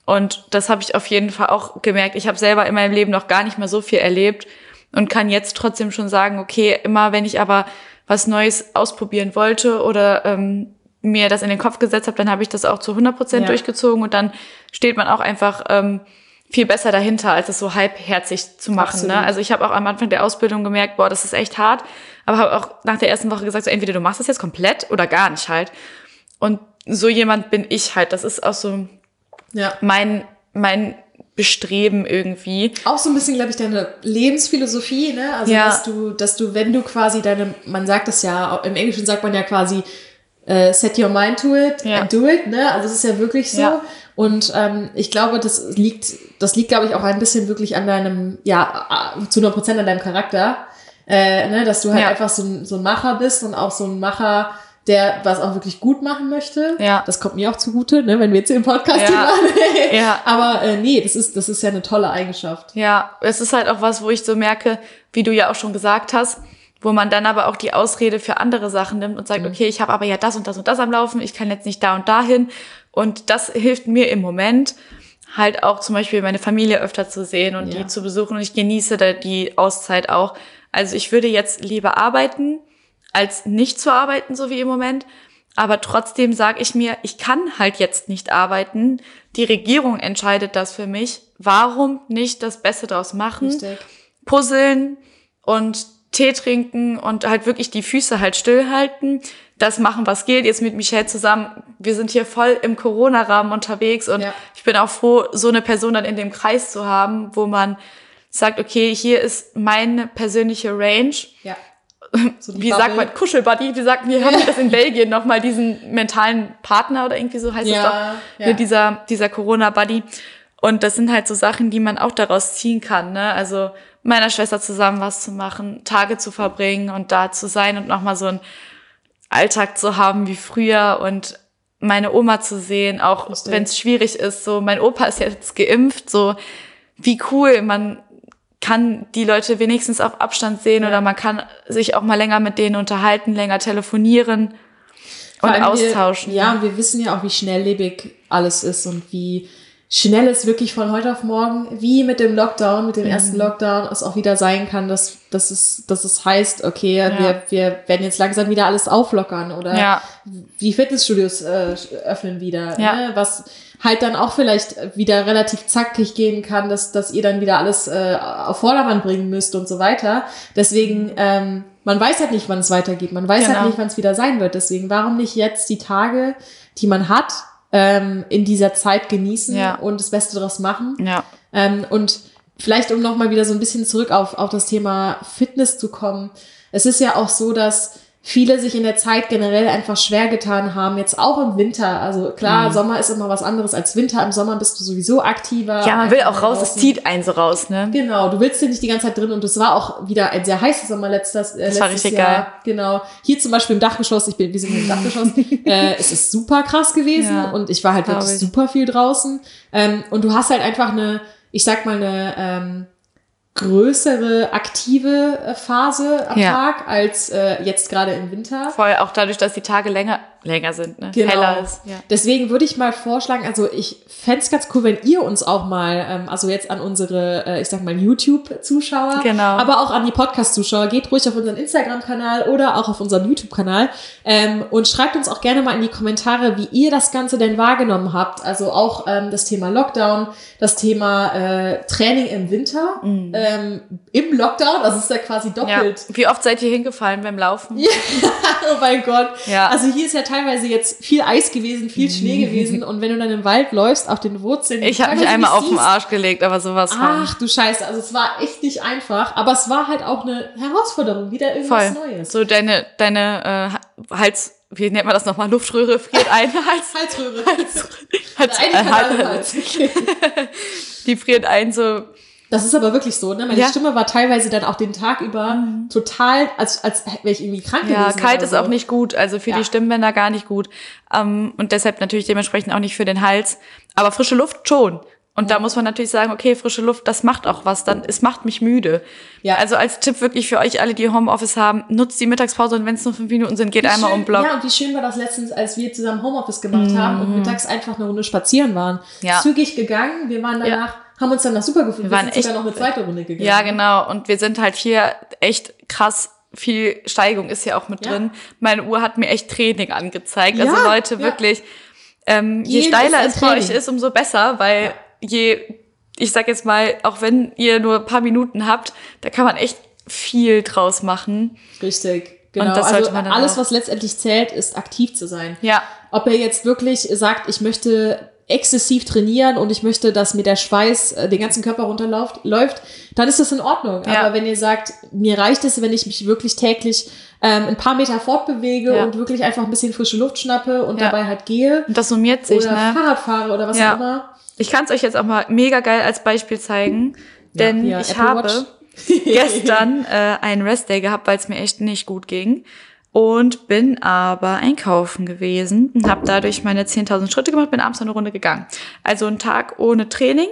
Und das habe ich auf jeden Fall auch gemerkt. Ich habe selber in meinem Leben noch gar nicht mehr so viel erlebt und kann jetzt trotzdem schon sagen, okay, immer wenn ich aber was Neues ausprobieren wollte oder ähm, mir das in den Kopf gesetzt habe, dann habe ich das auch zu 100 Prozent Ja. durchgezogen und dann steht man auch einfach ähm, viel besser dahinter, als es so halbherzig zu machen. Absolut. Ne? Also ich habe auch am Anfang der Ausbildung gemerkt, boah, das ist echt hart, aber habe auch nach der ersten Woche gesagt, so entweder du machst das jetzt komplett oder gar nicht halt. Und so jemand bin ich halt. Das ist auch so Ja. mein mein Bestreben irgendwie. Auch so ein bisschen, glaube ich, deine Lebensphilosophie, ne? Also, Ja. dass du, dass du, wenn du quasi deine, man sagt das ja, im Englischen sagt man ja quasi, äh, set your mind to it Ja. and do it, ne? Also, es ist ja wirklich so. Ja. Und ähm, ich glaube, das liegt, das liegt, glaube ich, auch ein bisschen wirklich an deinem, ja, äh, zu 100 Prozent an deinem Charakter, äh, ne? Dass du halt Ja. einfach so ein, so ein Macher bist und auch so ein Macher, der was auch wirklich gut machen möchte. Ja. Das kommt mir auch zugute, ne? Wenn wir jetzt hier im Podcast Ja. machen. Ja. Aber äh, nee, das ist, das ist ja eine tolle Eigenschaft. Ja, es ist halt auch was, wo ich so merke, wie du ja auch schon gesagt hast, wo man dann aber auch die Ausrede für andere Sachen nimmt und sagt, okay, ich habe aber ja das und das und das am Laufen, ich kann jetzt nicht da und dahin. Und das hilft mir im Moment halt auch zum Beispiel meine Familie öfter zu sehen und Ja. die zu besuchen und ich genieße da die Auszeit auch. Also ich würde jetzt lieber arbeiten, als nicht zu arbeiten, so wie im Moment. Aber trotzdem sage ich mir, ich kann halt jetzt nicht arbeiten. Die Regierung entscheidet das für mich. Warum nicht das Beste draus machen? Richtig. Puzzeln und Tee trinken und halt wirklich die Füße halt stillhalten. Das machen, was geht. Jetzt mit Michelle zusammen. Wir sind hier voll im Corona-Rahmen unterwegs und Ja. ich bin auch froh, so eine Person dann in dem Kreis zu haben, wo man sagt, okay, hier ist meine persönliche Range Ja. So wie sagt man, Kuschelbuddy, wie sagt, wir haben das in Belgien nochmal diesen mentalen Partner oder irgendwie so heißt Ja, es doch, ja. ne, dieser, dieser Corona-Buddy. Und das sind halt so Sachen, die man auch daraus ziehen kann, ne? Also meiner Schwester zusammen was zu machen, Tage zu verbringen und da zu sein und nochmal so einen Alltag zu haben wie früher und meine Oma zu sehen, auch wenn es schwierig ist, so mein Opa ist jetzt geimpft, so wie cool, man kann die Leute wenigstens auf Abstand sehen Ja. oder man kann sich auch mal länger mit denen unterhalten, länger telefonieren und austauschen. Wir, ja, und wir wissen ja auch, wie schnelllebig alles ist und wie schnell es wirklich von heute auf morgen, wie mit dem Lockdown, mit dem Mhm. ersten Lockdown, es auch wieder sein kann, dass, dass, es, dass es heißt, okay, wir, wir werden jetzt langsam wieder alles auflockern oder Ja. wie Fitnessstudios äh, öffnen wieder, Ja. ne? was halt dann auch vielleicht wieder relativ zackig gehen kann, dass, dass ihr dann wieder alles äh, auf Vordermann bringen müsst und so weiter. Deswegen, ähm, man weiß halt nicht, wann es weitergeht. Man weiß Genau. halt nicht, wann es wieder sein wird. Deswegen, warum nicht jetzt die Tage, die man hat, ähm, in dieser Zeit genießen Ja. und das Beste daraus machen? Ja. Ähm, und vielleicht, um nochmal wieder so ein bisschen zurück auf, auf das Thema Fitness zu kommen. Es ist ja auch so, dass viele sich in der Zeit generell einfach schwer getan haben, jetzt auch im Winter. Also klar, Sommer ist immer was anderes als Winter. Im Sommer bist du sowieso aktiver. Ja, man will auch raus, es draußen. zieht einen so raus, ne? Genau, du willst ja nicht die ganze Zeit drin und es war auch wieder ein sehr heißer Sommer letztes, äh, Das war letztes richtig Jahr. geil. Genau. Hier zum Beispiel im Dachgeschoss, ich bin, wir sind im Dachgeschoss, äh, es ist super krass gewesen Ja, und ich war halt wirklich ich. super viel draußen. Ähm, und du hast halt einfach eine, ich sag mal, eine ähm, größere aktive äh, Phase am Ja. Tag als äh, jetzt gerade im Winter. Voll auch dadurch, dass die Tage länger, länger sind, ne? Genau. Heller ist. Ja. Deswegen würde ich mal vorschlagen, also ich fänd's ganz cool, wenn ihr uns auch mal, ähm, also jetzt an unsere, äh, ich sag mal, YouTube-Zuschauer, Genau. aber auch an die Podcast-Zuschauer, geht ruhig auf unseren Instagram-Kanal oder auch auf unseren YouTube-Kanal ähm, und schreibt uns auch gerne mal in die Kommentare, wie ihr das Ganze denn wahrgenommen habt. Also auch ähm, das Thema Lockdown, das Thema äh, Training im Winter, ähm, im Lockdown, das ist ja quasi Mhm. ja. doppelt. Wie oft seid ihr hingefallen beim Laufen? oh mein Gott. Ja. Also hier ist ja teilweise jetzt viel Eis gewesen, viel Schnee gewesen und wenn du dann im Wald läufst, auf den Wurzeln. Ich habe mich einmal auf den. Arsch gelegt, aber sowas von. Ach du Scheiße, also es war echt nicht einfach, aber es war halt auch eine Herausforderung, wieder irgendwas Voll. Neues. So deine, deine äh, Hals, wie nennt man das nochmal? Luftröhre friert ein. Hals, Halsröhre. Hals, im Hals, Hals. Okay. die friert ein, so Das ist aber wirklich so, ne? Meine Ja. Mhm. Stimme war teilweise dann auch den Tag über total, als, als wäre ich irgendwie krank Ja, gewesen. kalt oder ist so. auch nicht gut, also für Ja. die Stimmbänder gar nicht gut. Ähm, und deshalb natürlich dementsprechend auch nicht für den Hals. Aber frische Luft schon. Und da muss man natürlich sagen, okay, frische Luft, das macht auch was, dann, es macht mich müde. Ja. Also als Tipp wirklich für euch alle, die Homeoffice haben, nutzt die Mittagspause und wenn es nur fünf Minuten sind, geht Wie einmal schön, um Block. Ja, und wie schön war das letztens, als wir zusammen Homeoffice gemacht haben und mittags einfach eine Runde spazieren waren. Mhm. Ja. Zügig gegangen, wir waren danach, haben uns danach super gefühlt. Wir waren sind echt- sogar noch eine zweite Runde gegangen. Ja, genau. Und wir sind halt hier echt krass. Viel Steigung ist hier auch mit Ja. drin. Meine Uhr hat mir echt Training angezeigt. Also Ja, Leute, ja. wirklich, ähm, je steiler es bei euch ist, umso besser, weil je, ich sag jetzt mal, auch wenn ihr nur ein paar Minuten habt, da kann man echt viel draus machen. Richtig, genau. Und das also sollte man dann alles, was letztendlich zählt, ist aktiv zu sein. Ja, Ob er jetzt wirklich sagt, ich möchte exzessiv trainieren und ich möchte, dass mir der Schweiß äh, den ganzen Körper runterläuft, läuft, dann ist das in Ordnung. Ja. Aber wenn ihr sagt, mir reicht es, wenn ich mich wirklich täglich ähm, ein paar Meter fortbewege Ja. und wirklich einfach ein bisschen frische Luft schnappe und Ja. dabei halt gehe und das summiert sich, oder ne? Fahrrad fahre oder was auch immer. Ich kann es euch jetzt auch mal mega geil als Beispiel zeigen, denn ich Apple habe gestern äh, einen Restday gehabt, weil es mir echt nicht gut ging und bin aber einkaufen gewesen und habe dadurch meine 10.000 Schritte gemacht, bin abends eine Runde gegangen. Also ein Tag ohne Training,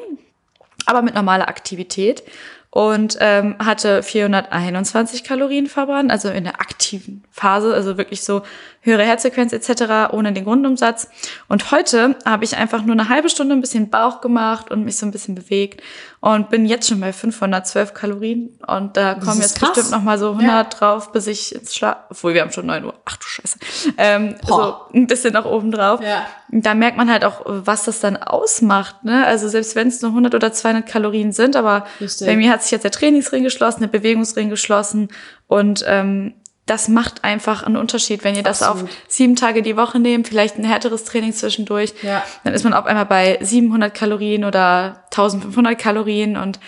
aber mit normaler Aktivität und ähm, hatte 421 Kalorien verbrannt, also in der aktiven Phase, also wirklich so höhere Herzfrequenz etc. ohne den Grundumsatz. Und heute habe ich einfach nur eine halbe Stunde ein bisschen Bauch gemacht und mich so ein bisschen bewegt und bin jetzt schon bei 512 Kalorien und da kommen jetzt krass. bestimmt noch mal so 100 drauf, bis ich ins Schlaf, obwohl wir haben schon 9 Uhr, ach du Scheiße, ähm, so ein bisschen nach oben drauf. Ja. Da merkt man halt auch, was das dann ausmacht. Ne? Also selbst wenn es nur 100 oder 200 Kalorien sind, aber Richtig. bei mir hat sich jetzt der Trainingsring geschlossen, der Bewegungsring geschlossen und ähm, das macht einfach einen Unterschied, wenn ihr das Absolut. auf sieben Tage die Woche nehmt, vielleicht ein härteres Training zwischendurch, Ja. dann ist man auf einmal bei 700 Kalorien oder 1500 Kalorien und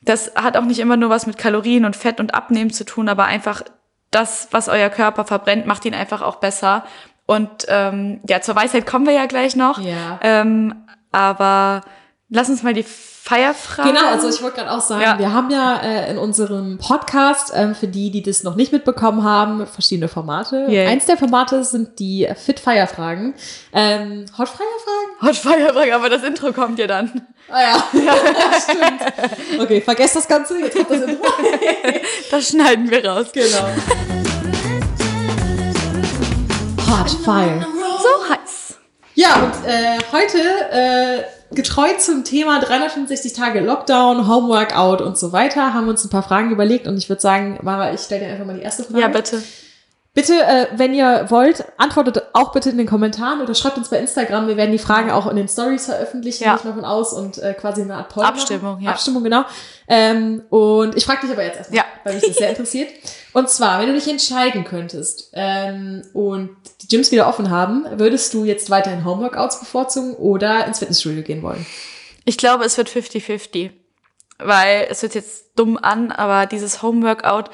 das hat auch nicht immer nur was mit Kalorien und Fett und Abnehmen zu tun, aber einfach das, was euer Körper verbrennt, macht ihn einfach auch besser. Und ähm, ja, zur Weisheit kommen wir ja gleich noch. Ja. Ähm, aber lass uns mal die Feierfrage. Genau, also ich wollte gerade auch sagen, Ja. wir haben ja äh, in unserem Podcast, ähm, für die, die das noch nicht mitbekommen haben, verschiedene Formate. Yay. Eins der Formate sind die Fit-Fire-Fragen. Ähm, Hot-Fire-Fragen? Hot Feierfrage, aber das Intro kommt ja dann. Ah ja, stimmt. Okay, vergesst das Ganze, jetzt kommt das Intro. Das schneiden wir raus. genau. Hot Fire. So heiß. Ja, und äh, heute äh, getreu zum Thema 365 Tage Lockdown, Homeworkout und so weiter, haben wir uns ein paar Fragen überlegt und ich würde sagen, Mara, ich stelle dir einfach mal die erste Frage. Ja, bitte. Bitte, äh, wenn ihr wollt, antwortet auch bitte in den Kommentaren oder schreibt uns bei Instagram. Wir werden die Fragen auch in den Stories veröffentlichen, Ja. gehe ich mal von aus und äh, quasi eine Art Poll Abstimmung, machen. ja. Abstimmung, genau. Ähm, und ich frage dich aber jetzt erstmal, Ja. weil mich das sehr interessiert. Und zwar, wenn du dich entscheiden könntest ähm, und die Gyms wieder offen haben, würdest du jetzt weiterhin Homeworkouts bevorzugen oder ins Fitnessstudio gehen wollen? Ich glaube, es wird 50-50. Weil es wird jetzt dumm an, aber dieses Homeworkout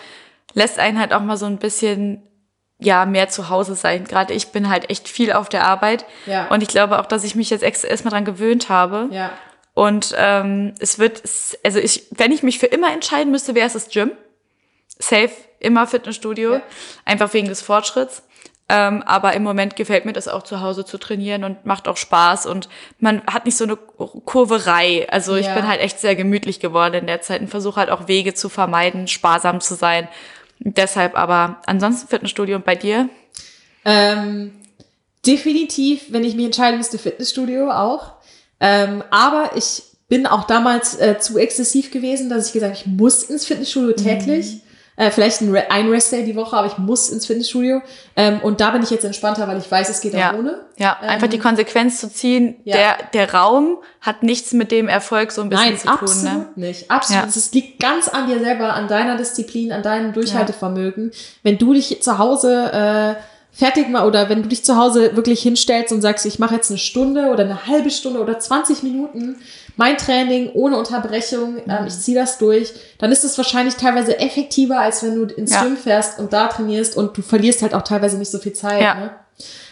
lässt einen halt auch mal so ein bisschen ja, mehr zu Hause sein. Gerade ich bin halt echt viel auf der Arbeit. Ja. Und ich glaube auch, dass ich mich jetzt erstmal dran gewöhnt habe. Ja. Und ähm, es wird, also ich, wenn ich mich für immer entscheiden müsste, wäre es das Gym. Safe, immer Fitnessstudio. Ja. Einfach wegen des Fortschritts. Ähm, aber im Moment gefällt mir das auch zu Hause zu trainieren und macht auch Spaß und man hat nicht so eine Kurverei. Also ich Ja. bin halt echt sehr gemütlich geworden in der Zeit und versuche halt auch Wege zu vermeiden, sparsam zu sein. Deshalb aber ansonsten Fitnessstudio und bei dir? Ähm, definitiv, wenn ich mich entscheiden müsste, Fitnessstudio auch. Ähm, aber ich bin auch damals äh, zu exzessiv gewesen, dass ich gesagt habe, ich muss ins Fitnessstudio täglich. Äh, vielleicht ein, ein Restday die Woche, aber ich muss ins Fitnessstudio. Ähm, und da bin ich jetzt entspannter, weil ich weiß, es geht Ja. auch ohne. Ja, einfach Ähm, die Konsequenz zu ziehen, ja. der, der Raum hat nichts mit dem Erfolg so ein bisschen Nein, zu tun. absolut Ne? nicht. Absolut. Ja. Es liegt ganz an dir selber, an deiner Disziplin, an deinem Durchhaltevermögen. Wenn du dich zu Hause äh, fertig mal oder wenn du dich zu Hause wirklich hinstellst und sagst, ich mache jetzt eine Stunde oder eine halbe Stunde oder 20 Minuten mein Training ohne Unterbrechung, Mhm. ähm, ich ziehe das durch, dann ist es wahrscheinlich teilweise effektiver, als wenn du ins Ja. Gym fährst und da trainierst und du verlierst halt auch teilweise nicht so viel Zeit. Ja. Ne?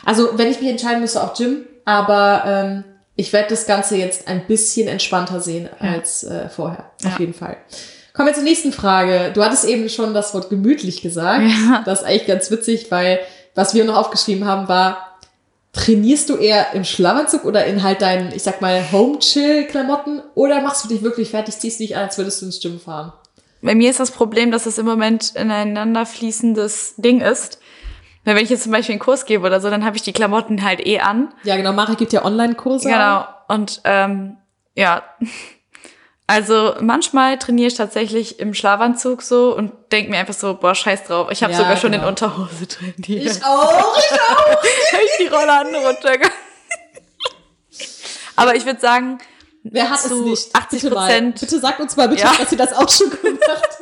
Also wenn ich mich entscheiden müsste, auch Gym, aber ähm, ich werde das Ganze jetzt ein bisschen entspannter sehen als äh, vorher. Auf Ja. jeden Fall. Kommen wir zur nächsten Frage. Du hattest eben schon das Wort gemütlich gesagt. Ja. Das ist eigentlich ganz witzig, weil was wir noch aufgeschrieben haben, war trainierst du eher im Schlafanzug oder in halt deinen, ich sag mal, Home-Chill-Klamotten oder machst du dich wirklich fertig, ziehst dich an, als würdest du ins Gym fahren? Bei mir ist das Problem, dass es im Moment ineinander fließendes Ding ist. Weil wenn ich jetzt zum Beispiel einen Kurs gebe oder so, dann habe ich die Klamotten halt eh an. Ja, genau. Mari gibt ja Online-Kurse. Genau. Und ähm, ja, also manchmal trainiere ich tatsächlich im Schlafanzug so und denke mir einfach so, boah, scheiß drauf. Ich habe Ja, sogar schon genau. in Unterhose trainiert. Ich auch, ich auch. ich die Rollern runtergegangen. Aber ich würde sagen, Wer hat es nicht? 80 bitte, mal, Prozent. bitte sagt uns mal bitte, Ja. dass ihr das auch schon gemacht habt.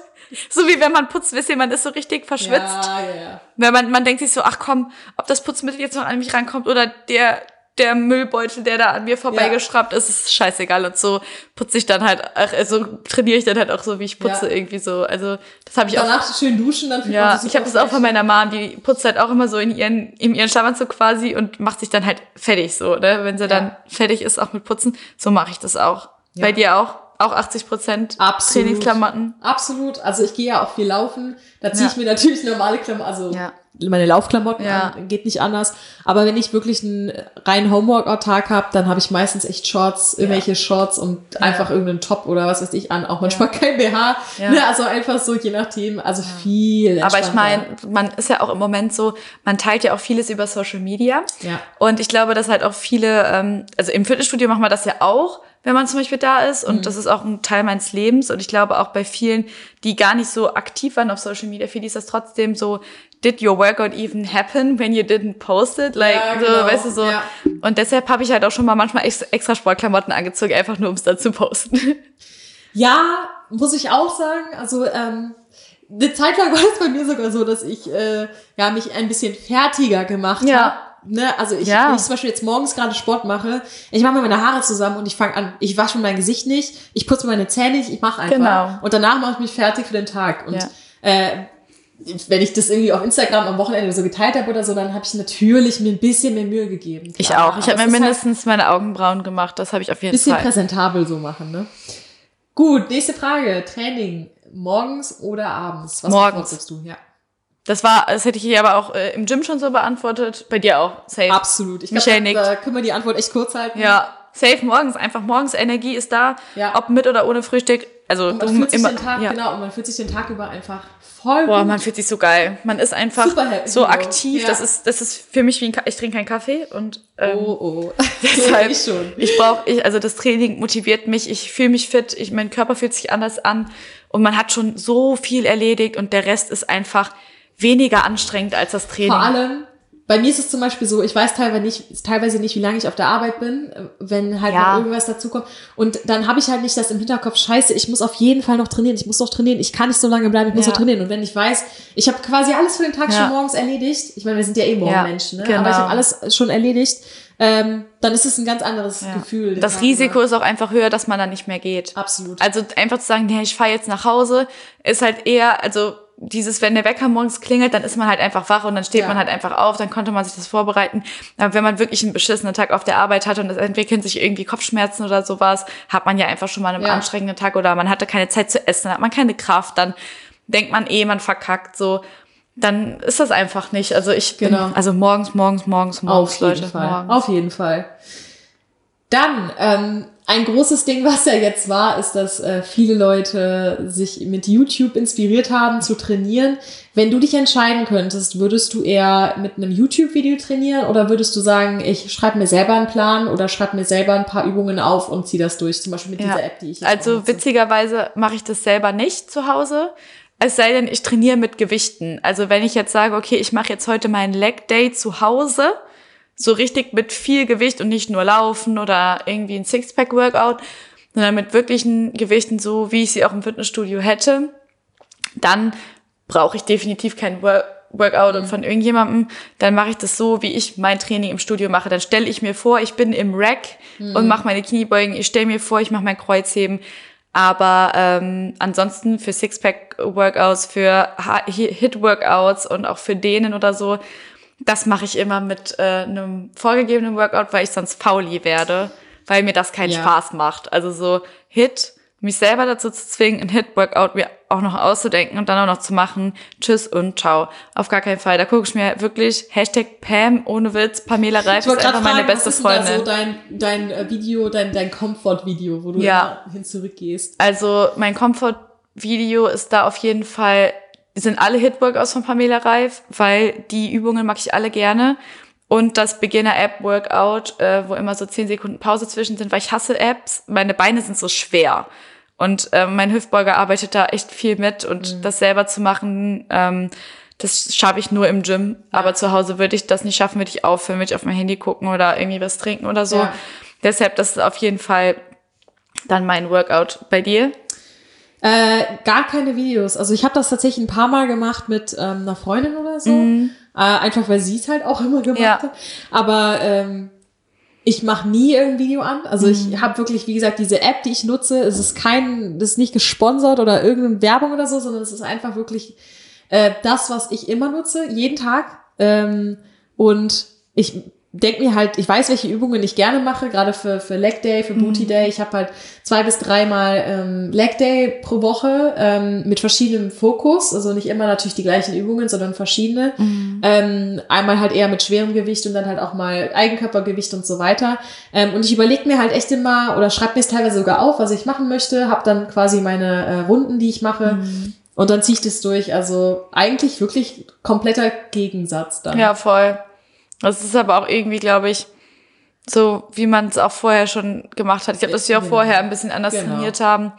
So wie wenn man putzt, wisst ihr, man ist so richtig verschwitzt. Ja, ja, ja. Weil man, man denkt sich so, ach komm, ob das Putzmittel jetzt noch an mich rankommt oder der, der Müllbeutel, der da an mir vorbeigeschraubt ist, ist scheißegal. Und so putze ich dann halt, ach, also trainiere ich dann halt auch so, wie ich putze Ja. irgendwie so. Also das habe ich auch. Danach schön duschen, dann fühlt Ja, ich habe das auch von meiner Mom, die putzt halt auch immer so in ihren, in ihren Schlafanzug quasi und macht sich dann halt fertig so, ne? Wenn sie dann fertig ist, auch mit Putzen, so mache ich das auch. Ja. Bei dir auch? Auch 80 Prozent Absolut. Trainingsklamotten? Absolut. Also ich gehe ja auch viel laufen. Da ziehe Ja. ich mir natürlich normale Klamotten, also Ja. Meine Laufklamotten Ja. an, geht nicht anders. Aber wenn ich wirklich einen reinen Homeworkout-Tag habe, dann habe ich meistens echt Shorts, irgendwelche Shorts und einfach irgendeinen Top oder was weiß ich an. Auch manchmal kein BH. Ja. Ne, also einfach so, je nachdem. Also viel Aber ich meine, man ist ja auch im Moment so, man teilt ja auch vieles über Social Media. Ja. Und ich glaube, dass halt auch viele, ähm, also im Fitnessstudio machen wir das ja auch, wenn man zum Beispiel da ist. Und das ist auch ein Teil meines Lebens. Und ich glaube auch bei vielen, die gar nicht so aktiv waren auf Social Media, für die ist das trotzdem so, did your workout even happen when you didn't post it? Like, Ja, so, genau. weißt du, so. Ja. Und deshalb habe ich halt auch schon mal manchmal extra, Sportklamotten angezogen, einfach nur um es dann zu posten. Ja, muss ich auch sagen. Also ähm, eine Zeit lang war es bei mir sogar so, dass ich äh, ja mich ein bisschen fertiger gemacht Ja. habe. Ne? Also ich, Ja. wenn ich zum Beispiel jetzt morgens gerade Sport mache, ich mache mir meine Haare zusammen und ich fange an, ich wasche mir mein Gesicht nicht, ich putze meine Zähne nicht, ich mache einfach. Genau. Und danach mache ich mich fertig für den Tag. Und Ja. äh, wenn ich das irgendwie auf Instagram am Wochenende so geteilt habe oder so, dann habe ich natürlich mir ein bisschen mehr Mühe gegeben. Ich Klar, auch. Ich habe mir halt- mindestens meine Augenbrauen gemacht. Das habe ich auf jeden bisschen Fall. präsentabel so machen, ne? Gut, nächste Frage. Training. Morgens oder abends? Was Morgens. du? Ja. Das war, das hätte ich hier aber auch äh, im Gym schon so beantwortet. Bei dir auch. Safe. Absolut. Ich glaube, da können wir die Antwort echt kurz halten. Ja, safe morgens. Einfach morgens Energie ist da. Ja. Ob mit oder ohne Frühstück. Also Und man du fühlt sich immer. den Tag, ja. genau, und man fühlt sich den Tag über einfach voll Boah, gut. man fühlt sich so geil. Man ist einfach so aktiv. Ja. Das ist, das ist für mich wie ein, Ka ich trinke keinen Kaffee und ähm, Oh, oh. deshalb, ich schon. ich brauche, ich, also das Training motiviert mich. Ich fühle mich fit. Ich, mein Körper fühlt sich anders an und man hat schon so viel erledigt und der Rest ist einfach weniger anstrengend als das Training. Vor allem, bei mir ist es zum Beispiel so, ich weiß teilweise nicht, teilweise nicht, wie lange ich auf der Arbeit bin, äh, wenn halt Ja. noch irgendwas dazukommt. Und dann habe ich halt nicht das im Hinterkopf, scheiße, ich muss auf jeden Fall noch trainieren, ich muss noch trainieren, ich kann nicht so lange bleiben, ich muss Ja. noch trainieren. Und wenn ich weiß, ich habe quasi alles für den Tag Ja. schon morgens erledigt, ich meine, wir sind ja eh Morgenmenschen, ne? genau. aber ich habe alles schon erledigt, ähm, dann ist es ein ganz anderes Ja. Gefühl. Das Risiko ist auch einfach höher, dass man dann nicht mehr geht. Absolut. Also einfach zu sagen, nee, ich fahre jetzt nach Hause, ist halt eher, also dieses, wenn der Wecker morgens klingelt, dann ist man halt einfach wach und dann steht Ja. man halt einfach auf, dann konnte man sich das vorbereiten. Aber wenn man wirklich einen beschissenen Tag auf der Arbeit hat und es entwickeln sich irgendwie Kopfschmerzen oder sowas, hat man ja einfach schon mal einen Ja. anstrengenden Tag oder man hatte keine Zeit zu essen, dann hat man keine Kraft, dann denkt man eh, man verkackt so. Dann ist das einfach nicht. Also ich Genau. bin, also morgens, morgens, morgens, morgens, Auf jeden Leute, Fall. morgens. Auf jeden Fall. Dann, ähm, ein großes Ding, was ja jetzt war, ist, dass äh, viele Leute sich mit YouTube inspiriert haben zu trainieren. Wenn du dich entscheiden könntest, würdest du eher mit einem YouTube-Video trainieren oder würdest du sagen, ich schreibe mir selber einen Plan oder schreibe mir selber ein paar Übungen auf und ziehe das durch, zum Beispiel mit dieser App, die ich jetzt Also witzigerweise mache ich das selber nicht zu Hause. Es sei denn, ich trainiere mit Gewichten. Also wenn ich jetzt sage, okay, ich mache jetzt heute meinen Leg Day zu Hause, so richtig mit viel Gewicht und nicht nur laufen oder irgendwie ein Sixpack-Workout, sondern mit wirklichen Gewichten, so wie ich sie auch im Fitnessstudio hätte, dann brauche ich definitiv kein Wor Workout und von irgendjemandem, dann mache ich das so, wie ich mein Training im Studio mache. Dann stelle ich mir vor, ich bin im Rack und mache meine Kniebeugen. Ich stelle mir vor, ich mache mein Kreuzheben. Aber ähm, ansonsten für Sixpack-Workouts, für Hit-Workouts und auch für Dehnen oder so, das mache ich immer mit äh, einem vorgegebenen Workout, weil ich sonst fauli werde, weil mir das keinen Ja. Spaß macht. Also so Hit mich selber dazu zu zwingen, ein Hit-Workout mir auch noch auszudenken und dann auch noch zu machen. Tschüss und ciao. Auf gar keinen Fall. Da gucke ich mir wirklich Hashtag Pam ohne Witz, Pamela Reif ist einfach fragen, meine beste was ist Freundin. Da so dein, dein äh, Video, dein, dein Comfort-Video, wo du Ja. hin zurückgehst. Also mein Comfort-Video ist da auf jeden Fall, sind alle Hit-Workouts von Pamela Reif, weil die Übungen mag ich alle gerne. Und das Beginner-App-Workout, äh, wo immer so 10 Sekunden Pause zwischen sind, weil ich hasse Apps. Meine Beine sind so schwer. Und äh, mein Hüftbeuger arbeitet da echt viel mit. Und das selber zu machen, ähm, das schaffe ich nur im Gym. Aber zu Hause würde ich das nicht schaffen, würde ich aufhören, würde ich auf mein Handy gucken oder irgendwie was trinken oder so. Ja. Deshalb, das ist auf jeden Fall dann mein Workout. Bei dir? Äh, gar keine Videos. Also ich habe das tatsächlich ein paar Mal gemacht mit ähm, einer Freundin oder so. Äh, einfach weil sie es halt auch immer gemacht Mhm. Ja. hat. Aber ähm, ich mache nie irgendein Video an. Also Mhm. ich habe wirklich, wie gesagt, diese App, die ich nutze, es ist kein, das ist nicht gesponsert oder irgendeine Werbung oder so, sondern es ist einfach wirklich äh, das, was ich immer nutze, jeden Tag. Ähm, und ich denke mir halt, ich weiß, welche Übungen ich gerne mache, gerade für, für Leg Day, für Booty Day. Ich habe halt zwei bis dreimal ähm, Leg Day pro Woche ähm, mit verschiedenem Fokus. Also nicht immer natürlich die gleichen Übungen, sondern verschiedene. Ähm, einmal halt eher mit schwerem Gewicht und dann halt auch mal Eigenkörpergewicht und so weiter. Ähm, und ich überlege mir halt echt immer oder schreibe mir es teilweise sogar auf, was ich machen möchte, habe dann quasi meine äh, Runden, die ich mache. Und dann ziehe ich das durch. Also eigentlich wirklich kompletter Gegensatz dann. Ja, voll. Das ist aber auch irgendwie, glaube ich, so wie man es auch vorher schon gemacht hat. Ich glaube, dass wir auch Genau. vorher ein bisschen anders Genau. trainiert haben.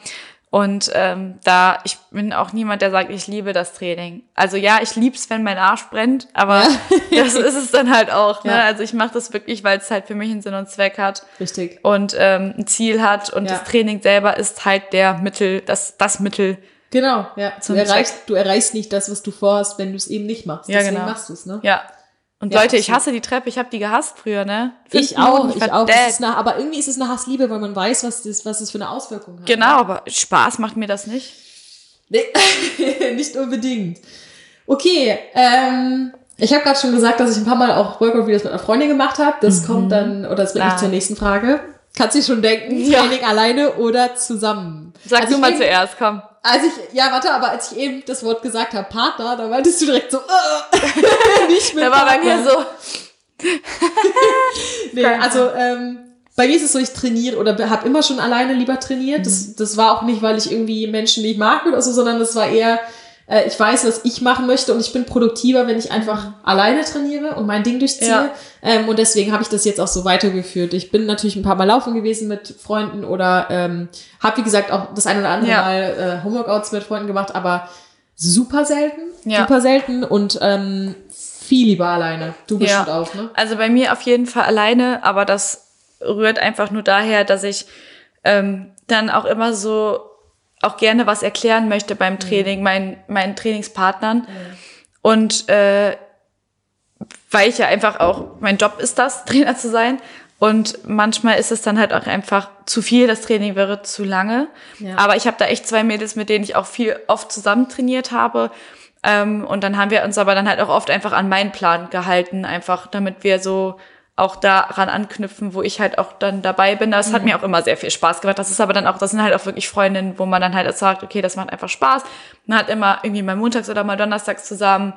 Und ähm, da, ich bin auch niemand, der sagt, ich liebe das Training. Also ja, ich lieb's, wenn mein Arsch brennt, aber das ist es dann halt auch. Ne? Ja. Also ich mache das wirklich, weil es halt für mich einen Sinn und Zweck hat Richtig. und ähm, ein Ziel hat. Und Ja. das Training selber ist halt der Mittel, das, das Mittel. Genau, ja. Du erreichst, du erreichst nicht das, was du vorhast, wenn du es eben nicht machst. Ja, Deswegen genau. machst du es, ne? Ja. Und Ja, Leute, ich hasse die Treppe. Ich habe die gehasst früher, ne? Ich Fünf Minuten, auch, ich auch. eine, aber irgendwie ist es eine Hassliebe, weil man weiß, was das, was das für eine Auswirkung hat. Genau, aber Spaß macht mir das nicht. Nee, nicht unbedingt. Okay, ähm, ich habe gerade schon gesagt, dass ich ein paar Mal auch Workout-Videos mit einer Freundin gemacht habe. Das kommt dann, oder das bringt mich Klar. zur nächsten Frage. Kannst du schon denken, Ja. Training alleine oder zusammen? Sag Als du ich mal zuerst, komm. Als ich, ja, warte, aber als ich eben das Wort gesagt habe, Partner, da meintest du direkt so, äh, nicht mit Der war bei mir so. Nee, also ähm, bei mir ist es so, ich trainiere oder habe immer schon alleine lieber trainiert. Das, das war auch nicht, weil ich irgendwie Menschen nicht mag oder so, sondern das war eher, äh, ich weiß, was ich machen möchte und ich bin produktiver, wenn ich einfach alleine trainiere und mein Ding durchziehe. Ja. Ähm, und deswegen habe ich das jetzt auch so weitergeführt. Ich bin natürlich ein paar Mal laufen gewesen mit Freunden oder ähm, habe, wie gesagt, auch das ein oder andere Ja. Mal äh, Homeworkouts mit Freunden gemacht, aber super selten. Ja. Super selten und ähm, viel lieber alleine. Du bestimmt Ja. auch, ne? Also bei mir auf jeden Fall alleine, aber das rührt einfach nur daher, dass ich ähm, dann auch immer so auch gerne was erklären möchte Mhm. beim Training, meinen, meinen Trainingspartnern. Und äh, weil ich ja einfach auch, mein Job ist das, Trainer zu sein. Und manchmal ist es dann halt auch einfach zu viel, das Training wäre zu lange. Ja. Aber ich habe da echt zwei Mädels, mit denen ich auch viel oft zusammen trainiert habe. Ähm, und dann haben wir uns aber dann halt auch oft einfach an meinen Plan gehalten, einfach damit wir so auch daran anknüpfen, wo ich halt auch dann dabei bin. Das hat Mhm. mir auch immer sehr viel Spaß gemacht. Das ist aber dann auch, das sind halt auch wirklich Freundinnen, wo man dann halt sagt, okay, das macht einfach Spaß. Man hat immer irgendwie mal montags oder mal donnerstags zusammen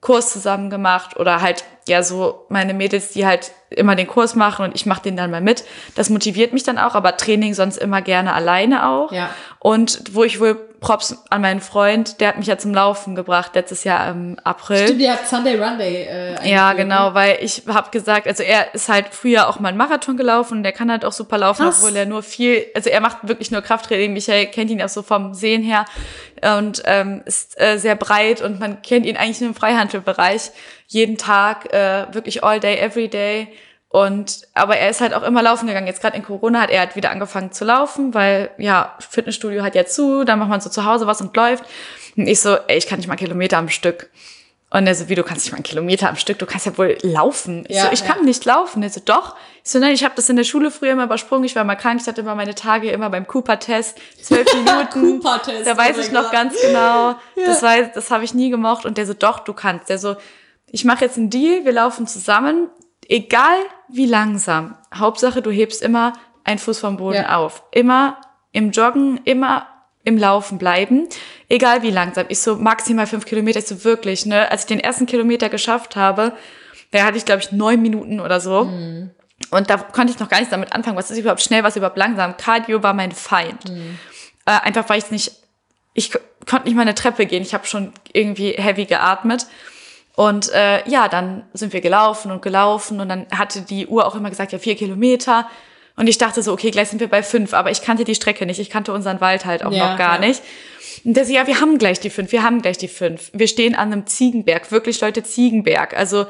Kurs zusammen gemacht oder halt ja so meine Mädels, die halt immer den Kurs machen und ich mache den dann mal mit. Das motiviert mich dann auch, aber Training sonst immer gerne alleine auch. Ja. Und wo ich wohl Props an meinen Freund, der hat mich ja zum Laufen gebracht letztes Jahr im April. Stimmt, ihr habt Sunday Run Day äh, Ja, genau, ne? weil ich habe gesagt, also er ist halt früher auch mal einen Marathon gelaufen und der kann halt auch super laufen, Krass. obwohl er nur viel, also er macht wirklich nur Krafttraining. Michael kennt ihn auch so vom Sehen her und ähm, ist äh, sehr breit und man kennt ihn eigentlich nur im Freihandelbereich. Jeden Tag, äh, wirklich all day, every day. Und aber er ist halt auch immer laufen gegangen. Jetzt gerade in Corona hat er halt wieder angefangen zu laufen, weil ja Fitnessstudio hat ja zu, dann macht man so zu Hause was und läuft. Und ich so, ey, ich kann nicht mal Kilometer am Stück. Und er so, wie, du kannst nicht mal einen Kilometer am Stück, du kannst ja wohl laufen. Ich Ja, so, ich ja. kann nicht laufen. Er so, doch. Ich so, nein, ich habe das in der Schule früher immer übersprungen. Ich war mal krank, ich hatte immer meine Tage immer beim Cooper-Test, zwölf Minuten. Cooper-Test, da oh weiß mein ich noch Gott. ganz genau. Das, weiß, das habe ich nie gemocht. Und der so, doch, du kannst. Der so, ich mache jetzt einen Deal, wir laufen zusammen, egal wie langsam. Hauptsache, du hebst immer einen Fuß vom Boden Ja. auf. Immer im Joggen immer im Laufen bleiben, egal wie langsam. Ich so maximal fünf Kilometer, ich so wirklich, ne? Als ich den ersten Kilometer geschafft habe, da hatte ich, glaube ich, neun Minuten oder so. Mhm. Und da konnte ich noch gar nicht damit anfangen, was ist überhaupt schnell, was ist überhaupt langsam. Cardio war mein Feind. Mhm. Äh, einfach weil ich nicht, ich konnte nicht mal eine Treppe gehen. Ich habe schon irgendwie heavy geatmet. Und äh, ja, dann sind wir gelaufen und gelaufen und dann hatte die Uhr auch immer gesagt, ja, vier Kilometer. Und ich dachte so, okay, gleich sind wir bei fünf, aber ich kannte die Strecke nicht. Ich kannte unseren Wald halt auch Ja, noch gar ja. nicht. Und der so, ja, wir haben gleich die fünf, wir haben gleich die fünf. Wir stehen an einem Ziegenberg, wirklich Leute, Ziegenberg. Also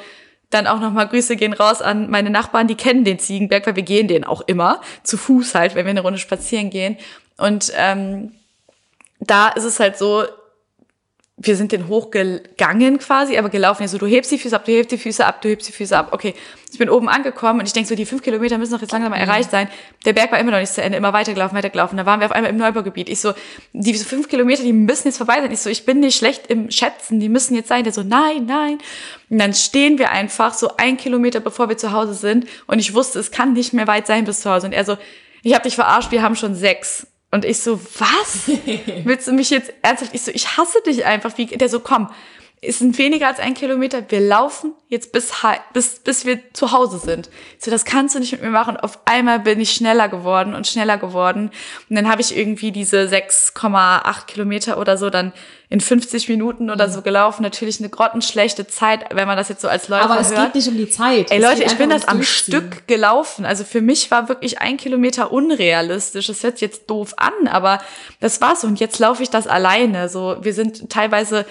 dann auch nochmal Grüße gehen raus an meine Nachbarn, die kennen den Ziegenberg, weil wir gehen den auch immer, zu Fuß halt, wenn wir eine Runde spazieren gehen. Und ähm, da ist es halt so, wir sind den hochgegangen quasi, aber gelaufen. Also du hebst die Füße ab, du hebst die Füße ab, du hebst die Füße ab. Okay, ich bin oben angekommen und ich denke so, die fünf Kilometer müssen doch jetzt langsam mal erreicht sein. Der Berg war immer noch nicht zu Ende, immer weitergelaufen, weitergelaufen. Da waren wir auf einmal im Neubaugebiet. Ich so, diese fünf Kilometer, die müssen jetzt vorbei sein. Ich so, ich bin nicht schlecht im Schätzen, die müssen jetzt sein. Der so, nein, nein. Und dann stehen wir einfach so ein Kilometer, bevor wir zu Hause sind. Und ich wusste, es kann nicht mehr weit sein bis zu Hause. Und er so, ich habe dich verarscht, wir haben schon sechs. Und ich so, was? Willst du mich jetzt ernsthaft? Ich so, ich hasse dich einfach. Wie, der so, komm, es sind weniger als ein Kilometer. Wir laufen jetzt bis, bis, bis wir zu Hause sind. So, das kannst du nicht mit mir machen. Auf einmal bin ich schneller geworden und schneller geworden. Und dann habe ich irgendwie diese 6,8 Kilometer oder so dann in 50 Minuten oder so gelaufen. Natürlich eine grottenschlechte Zeit, wenn man das jetzt so als Läufer Aber es hört. geht nicht um die Zeit. Ey Es Leute, ich bin das am. Stück gelaufen. Also für mich war wirklich ein Kilometer unrealistisch. Das hört sich jetzt doof an, aber das war's. Und jetzt laufe ich das alleine. So, wir sind teilweise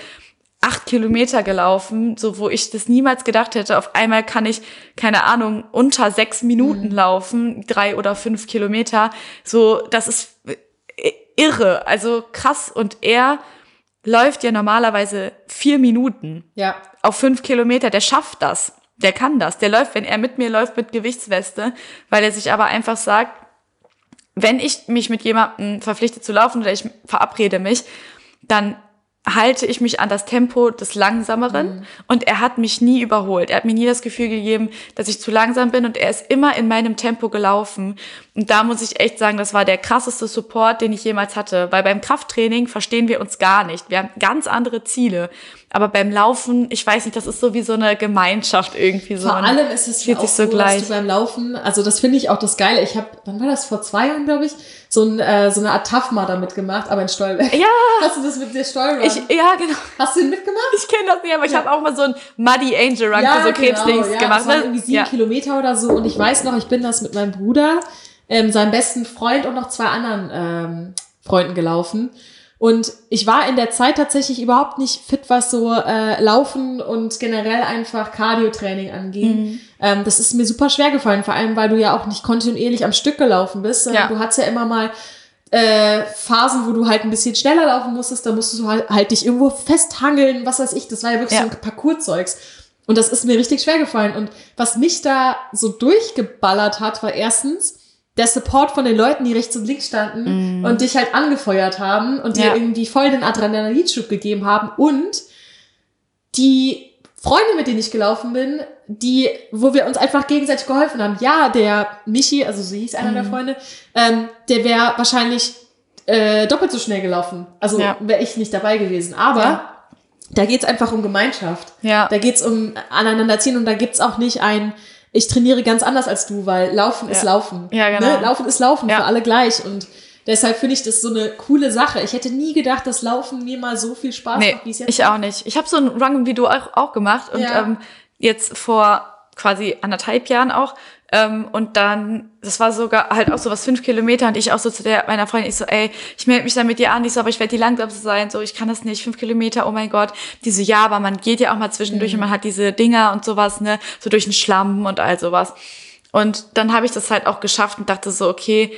acht Kilometer gelaufen, so wo ich das niemals gedacht hätte. Auf einmal kann ich, keine Ahnung, unter sechs Minuten laufen, drei oder fünf Kilometer. So, das ist irre, also krass. Und er läuft ja normalerweise vier Minuten Ja. auf fünf Kilometer, der schafft das. Der kann das. Der läuft, wenn er mit mir läuft, mit Gewichtsweste, weil er sich aber einfach sagt, wenn ich mich mit jemandem verpflichte zu laufen oder ich verabrede mich, dann halte ich mich an das Tempo des Langsameren und er hat mich nie überholt. Er hat mir nie das Gefühl gegeben, dass ich zu langsam bin und er ist immer in meinem Tempo gelaufen. Und da muss ich echt sagen, das war der krasseste Support, den ich jemals hatte, weil beim Krafttraining verstehen wir uns gar nicht. Wir haben ganz andere Ziele. Aber beim Laufen, ich weiß nicht, das ist so wie so eine Gemeinschaft irgendwie so. Vor allem ist es fühlt auch sich so so, gleich. dass du beim Laufen, also das finde ich auch das Geile. Ich habe, wann war das? Vor zwei Jahren, glaube ich, so, ein, äh, so eine Art Tafma damit gemacht, aber in Stolberg. Ja, Hast du das mit der Stolberg? ja, genau. Hast du den mitgemacht? Ich kenne das nicht, aber ich habe auch mal so ein Muddy Angel Run für so Krebsdings ja, gemacht. Das waren ne? irgendwie sieben ja. Kilometer oder so. Und ich weiß noch, ich bin das mit meinem Bruder, ähm, seinem besten Freund und noch zwei anderen ähm, Freunden gelaufen. Und ich war in der Zeit tatsächlich überhaupt nicht fit, was so äh, Laufen und generell einfach Cardio-Training anging. Mhm. Ähm, das ist mir super schwer gefallen, vor allem weil du ja auch nicht kontinuierlich am Stück gelaufen bist, Ja. du hattest ja immer mal äh, Phasen, wo du halt ein bisschen schneller laufen musstest, da musstest du halt, halt dich irgendwo festhangeln, was weiß ich, das war ja wirklich Ja. so ein Parcours-Zeugs. Und das ist mir richtig schwer gefallen. Und was mich da so durchgeballert hat, war erstens der Support von den Leuten, die rechts und links standen und dich halt angefeuert haben und dir Ja. irgendwie voll den Adrenalinschub gegeben haben und die Freunde, mit denen ich gelaufen bin, die, wo wir uns einfach gegenseitig geholfen haben. Ja, der Michi, also so hieß einer der Freunde, ähm, der wäre wahrscheinlich äh, doppelt so schnell gelaufen. Also Ja. wäre ich nicht dabei gewesen. Aber Ja. da geht's einfach um Gemeinschaft. Ja. Da geht's um Aneinanderziehen und da gibt's auch nicht ein, ich trainiere ganz anders als du, weil Laufen ist Ja. Laufen. Ja, genau. Ne? Laufen ist Laufen Ja. für alle gleich. Und deshalb finde ich das so eine coole Sache. Ich hätte nie gedacht, dass Laufen mir mal so viel Spaß Nee, macht, wie es jetzt ich auch nicht. Ich habe so einen Run wie du auch, auch gemacht und Ja. ähm, jetzt vor quasi anderthalb Jahren auch. Ähm, und dann, das war sogar halt auch so was fünf Kilometer und ich auch so zu der meiner Freundin, ich so, ey, ich melde mich dann mit dir an, ich so, aber ich werde die langsamste sein, so, ich kann das nicht, fünf Kilometer, oh mein Gott. Die so, ja, aber man geht ja auch mal zwischendurch Mhm. und man hat diese Dinger und sowas, ne, so durch den Schlamm und all sowas. Und dann habe ich das halt auch geschafft und dachte so, okay,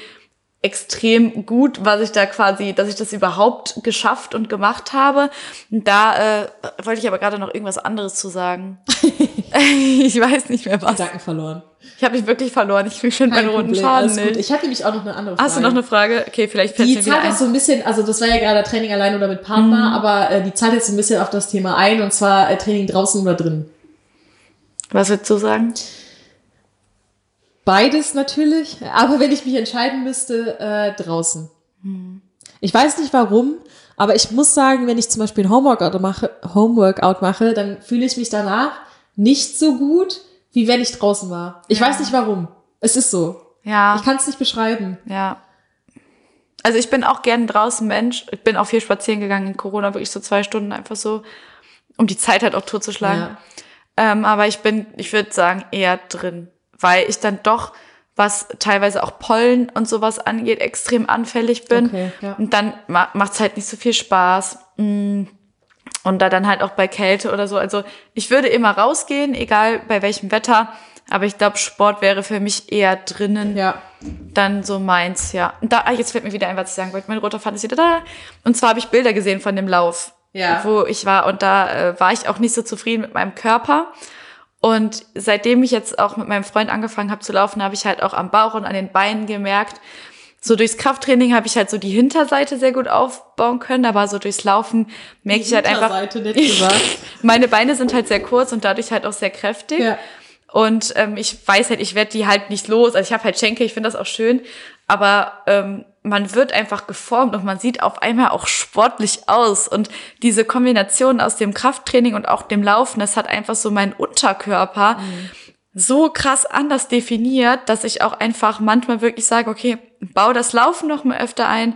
extrem gut, was ich da quasi, dass ich das überhaupt geschafft und gemacht habe. Da äh, wollte ich aber gerade noch irgendwas anderes zu sagen. ich weiß nicht mehr was. Gedanken verloren. Ich habe mich wirklich verloren. Ich finde meinen roten Faden alles gut. nicht. Ich hatte nämlich auch noch eine andere Frage. Hast du noch eine Frage? Okay, vielleicht fällt Die zahlt ein. so ein bisschen, also das war ja gerade Training allein oder mit Partner, Mhm. aber äh, die zahlt jetzt so ein bisschen auf das Thema ein und zwar äh, Training draußen oder drin. Was würdest du sagen? Beides natürlich, aber wenn ich mich entscheiden müsste, äh, draußen. Ich weiß nicht warum, aber ich muss sagen, wenn ich zum Beispiel ein Homeworkout mache, Homeworkout mache, dann fühle ich mich danach nicht so gut, wie wenn ich draußen war. Ich Ja. weiß nicht warum. Es ist so. Ja. Ich kann es nicht beschreiben. Ja. Also ich bin auch gern draußen Mensch. Ich bin auch viel spazieren gegangen in Corona, wirklich so zwei Stunden einfach so, um die Zeit halt auch totzuschlagen. Ja. Ähm, aber ich bin, ich würde sagen, eher drin, weil ich dann doch, was teilweise auch Pollen und sowas angeht, extrem anfällig bin. Okay, ja. Und dann ma macht's halt nicht so viel Spaß. Mm. Und da dann halt auch bei Kälte oder so. Also ich würde immer rausgehen, egal bei welchem Wetter. Aber ich glaube, Sport wäre für mich eher drinnen Ja. dann so meins, ja. Und da, ah, jetzt fällt mir wieder ein, was ich sagen wollte. Mein roter Faden ist wieder da. Und zwar habe ich Bilder gesehen von dem Lauf, Ja. wo ich war. Und da äh, war ich auch nicht so zufrieden mit meinem Körper. Und seitdem ich jetzt auch mit meinem Freund angefangen habe zu laufen, habe ich halt auch am Bauch und an den Beinen gemerkt, so durchs Krafttraining habe ich halt so die Hinterseite sehr gut aufbauen können, aber so durchs Laufen merke ich halt einfach, Hinterseite, nett gesagt. meine Beine sind halt sehr kurz und dadurch halt auch sehr kräftig. Ja. Und ähm, ich weiß halt, ich werde die halt nicht los. Also ich habe halt Schenkel, ich finde das auch schön. Aber ähm, man wird einfach geformt und man sieht auf einmal auch sportlich aus. Und diese Kombination aus dem Krafttraining und auch dem Laufen, das hat einfach so meinen Unterkörper so krass anders definiert, dass ich auch einfach manchmal wirklich sage, okay, bau das Laufen noch mal öfter ein.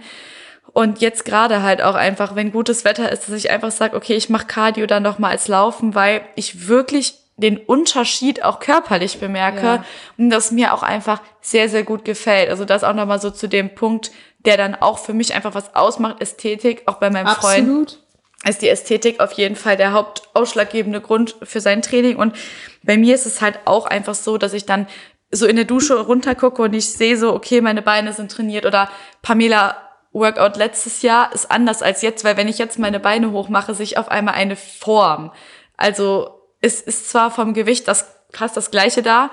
Und jetzt gerade halt auch einfach, wenn gutes Wetter ist, dass ich einfach sage, okay, ich mache Cardio dann noch mal als Laufen, weil ich wirklich den Unterschied auch körperlich bemerke Ja. und das mir auch einfach sehr, sehr gut gefällt. Also das auch nochmal so zu dem Punkt, der dann auch für mich einfach was ausmacht, Ästhetik, auch bei meinem Freund Absolut. ist die Ästhetik auf jeden Fall der hauptausschlaggebende Grund für sein Training. Und bei mir ist es halt auch einfach so, dass ich dann so in der Dusche runtergucke und ich sehe so, okay, meine Beine sind trainiert oder Pamela Workout letztes Jahr ist anders als jetzt, weil wenn ich jetzt meine Beine hochmache, sich auf einmal eine Form. Also es ist zwar vom Gewicht das fast das gleiche da,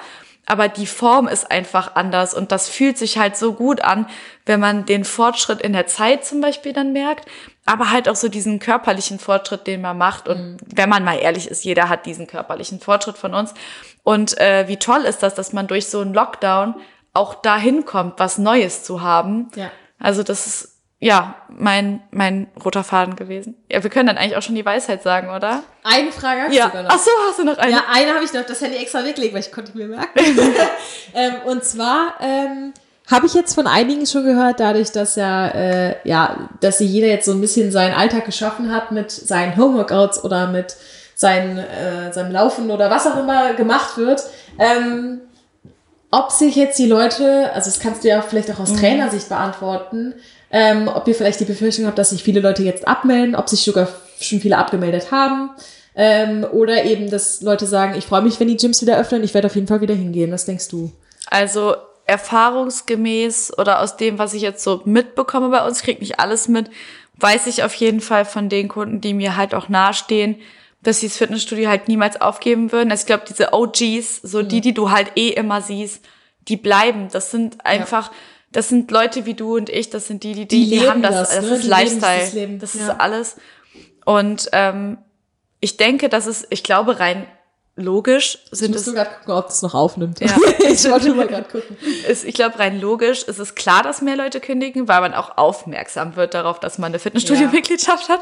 aber die Form ist einfach anders und das fühlt sich halt so gut an, wenn man den Fortschritt in der Zeit zum Beispiel dann merkt, aber halt auch so diesen körperlichen Fortschritt, den man macht und wenn man mal ehrlich ist, jeder hat diesen körperlichen Fortschritt von uns und äh, wie toll ist das, dass man durch so einen Lockdown auch dahin kommt, was Neues zu haben. Ja. Also das ist ja mein mein roter Faden gewesen. Ja, wir können dann eigentlich auch schon die Weisheit sagen, oder? Eine Frage hast du Ja. sogar noch. Ach so, hast du noch eine? Ja, eine habe ich noch das Handy extra weggelegt, weil ich konnte mir merken. ähm, und zwar ähm, habe ich jetzt von einigen schon gehört, dadurch, dass ja, äh, ja, dass sie jeder jetzt so ein bisschen seinen Alltag geschaffen hat mit seinen Homeworkouts oder mit seinen, äh, seinem Laufen oder was auch immer gemacht wird. Ähm, ob sich jetzt die Leute, also das kannst du ja vielleicht auch aus Trainersicht beantworten, ähm, ob ihr vielleicht die Befürchtung habt, dass sich viele Leute jetzt abmelden, ob sich sogar schon viele abgemeldet haben. Ähm, oder eben, dass Leute sagen, ich freue mich, wenn die Gyms wieder öffnen, ich werde auf jeden Fall wieder hingehen. Was denkst du? Also erfahrungsgemäß oder aus dem, was ich jetzt so mitbekomme bei uns, krieg nicht alles mit, weiß ich auf jeden Fall von den Kunden, die mir halt auch nahestehen, dass sie das Fitnessstudio halt niemals aufgeben würden. Also ich glaube, diese OGs, so die, die du halt eh immer siehst, die bleiben. Das sind einfach, das sind Leute wie du und ich, das sind die, die, die, Die die, haben das, das, das, ne? ist Die leben Lifestyle. dieses Leben, Das ja. ist alles. Und ähm, ich denke, dass es, ich glaube, rein logisch Ich sind muss es gerade gucken, ob das noch aufnimmt. Ja. ich wollte mal gerade gucken. ist, ich glaube, rein logisch ist es klar, dass mehr Leute kündigen, weil man auch aufmerksam wird darauf, dass man eine Fitnessstudio-Mitgliedschaft hat.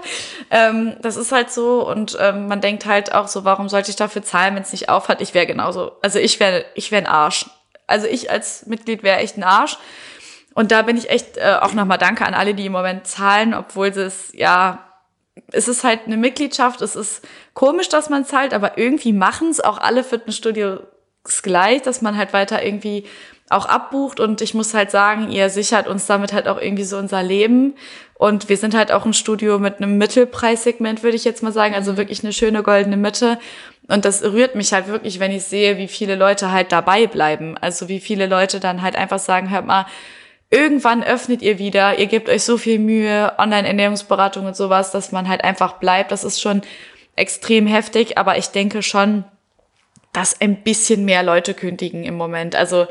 Ähm, das ist halt so und ähm, man denkt halt auch so, warum sollte ich dafür zahlen, wenn es nicht aufhat? Ich wäre genauso, also ich wäre ich wäre ein Arsch. Also ich als Mitglied wäre echt ein Arsch. Und da bin ich echt äh, auch nochmal danke an alle, die im Moment zahlen, obwohl sie es, ja, es ist halt eine Mitgliedschaft, es ist komisch, dass man zahlt, aber irgendwie machen es auch alle Fitnessstudios gleich, dass man halt weiter irgendwie auch abbucht. Und ich muss halt sagen, ihr sichert uns damit halt auch irgendwie so unser Leben. Und wir sind halt auch ein Studio mit einem Mittelpreissegment, würde ich jetzt mal sagen, also wirklich eine schöne goldene Mitte. Und das rührt mich halt wirklich, wenn ich sehe, wie viele Leute halt dabei bleiben, also wie viele Leute dann halt einfach sagen, hört mal, irgendwann öffnet ihr wieder, ihr gebt euch so viel Mühe, Online-Ernährungsberatung und sowas, dass man halt einfach bleibt. Das ist schon extrem heftig, aber ich denke schon, dass ein bisschen mehr Leute kündigen im Moment. Also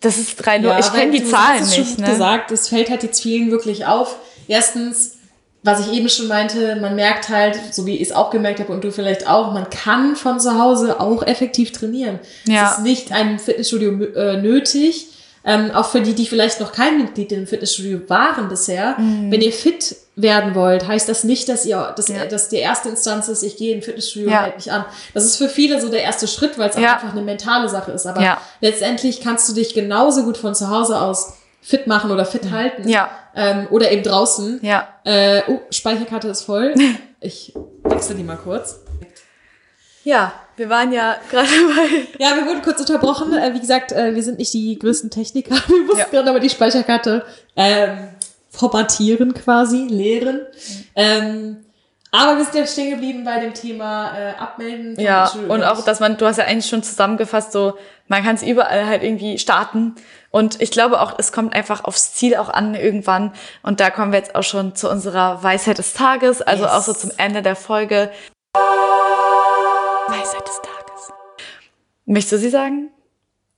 das ist rein nur, ich kenne die Zahlen hast nicht. schon Ne? gesagt, es fällt halt jetzt vielen wirklich auf. Erstens, was ich eben schon meinte, man merkt halt, so wie ich es auch gemerkt habe und du vielleicht auch, man kann von zu Hause auch effektiv trainieren. Ja. Es ist nicht ein Fitnessstudio äh, nötig, ähm, auch für die, die vielleicht noch kein Mitglied im Fitnessstudio waren bisher, wenn ihr fit werden wollt, heißt das nicht, dass ihr, dass, Ja. dass die erste Instanz ist, ich gehe in Fitnessstudio Ja. und halt mich an. Das ist für viele so der erste Schritt, weil es Ja. einfach eine mentale Sache ist. Aber letztendlich kannst du dich genauso gut von zu Hause aus fit machen oder fit halten. Ja. Ähm, oder eben draußen. Ja. Äh, oh, Speicherkarte ist voll. Ich wechsle die mal kurz. Ja, wir waren ja gerade bei. Ja, wir wurden kurz unterbrochen. Äh, wie gesagt, äh, wir sind nicht die größten Techniker. Wir mussten Ja. gerade aber die Speicherkarte ähm, formatieren quasi, leeren. Ähm, aber wir sind ja stehen geblieben bei dem Thema äh, Abmelden. Ja, Fitnessstudio und auch, dass man, du hast ja eigentlich schon zusammengefasst, so, man kann es überall halt irgendwie starten. Und ich glaube auch, es kommt einfach aufs Ziel auch an irgendwann. Und da kommen wir jetzt auch schon zu unserer Weisheit des Tages, also Yes. auch so zum Ende der Folge. Weisheit des Tages. Möchtest du sie sagen?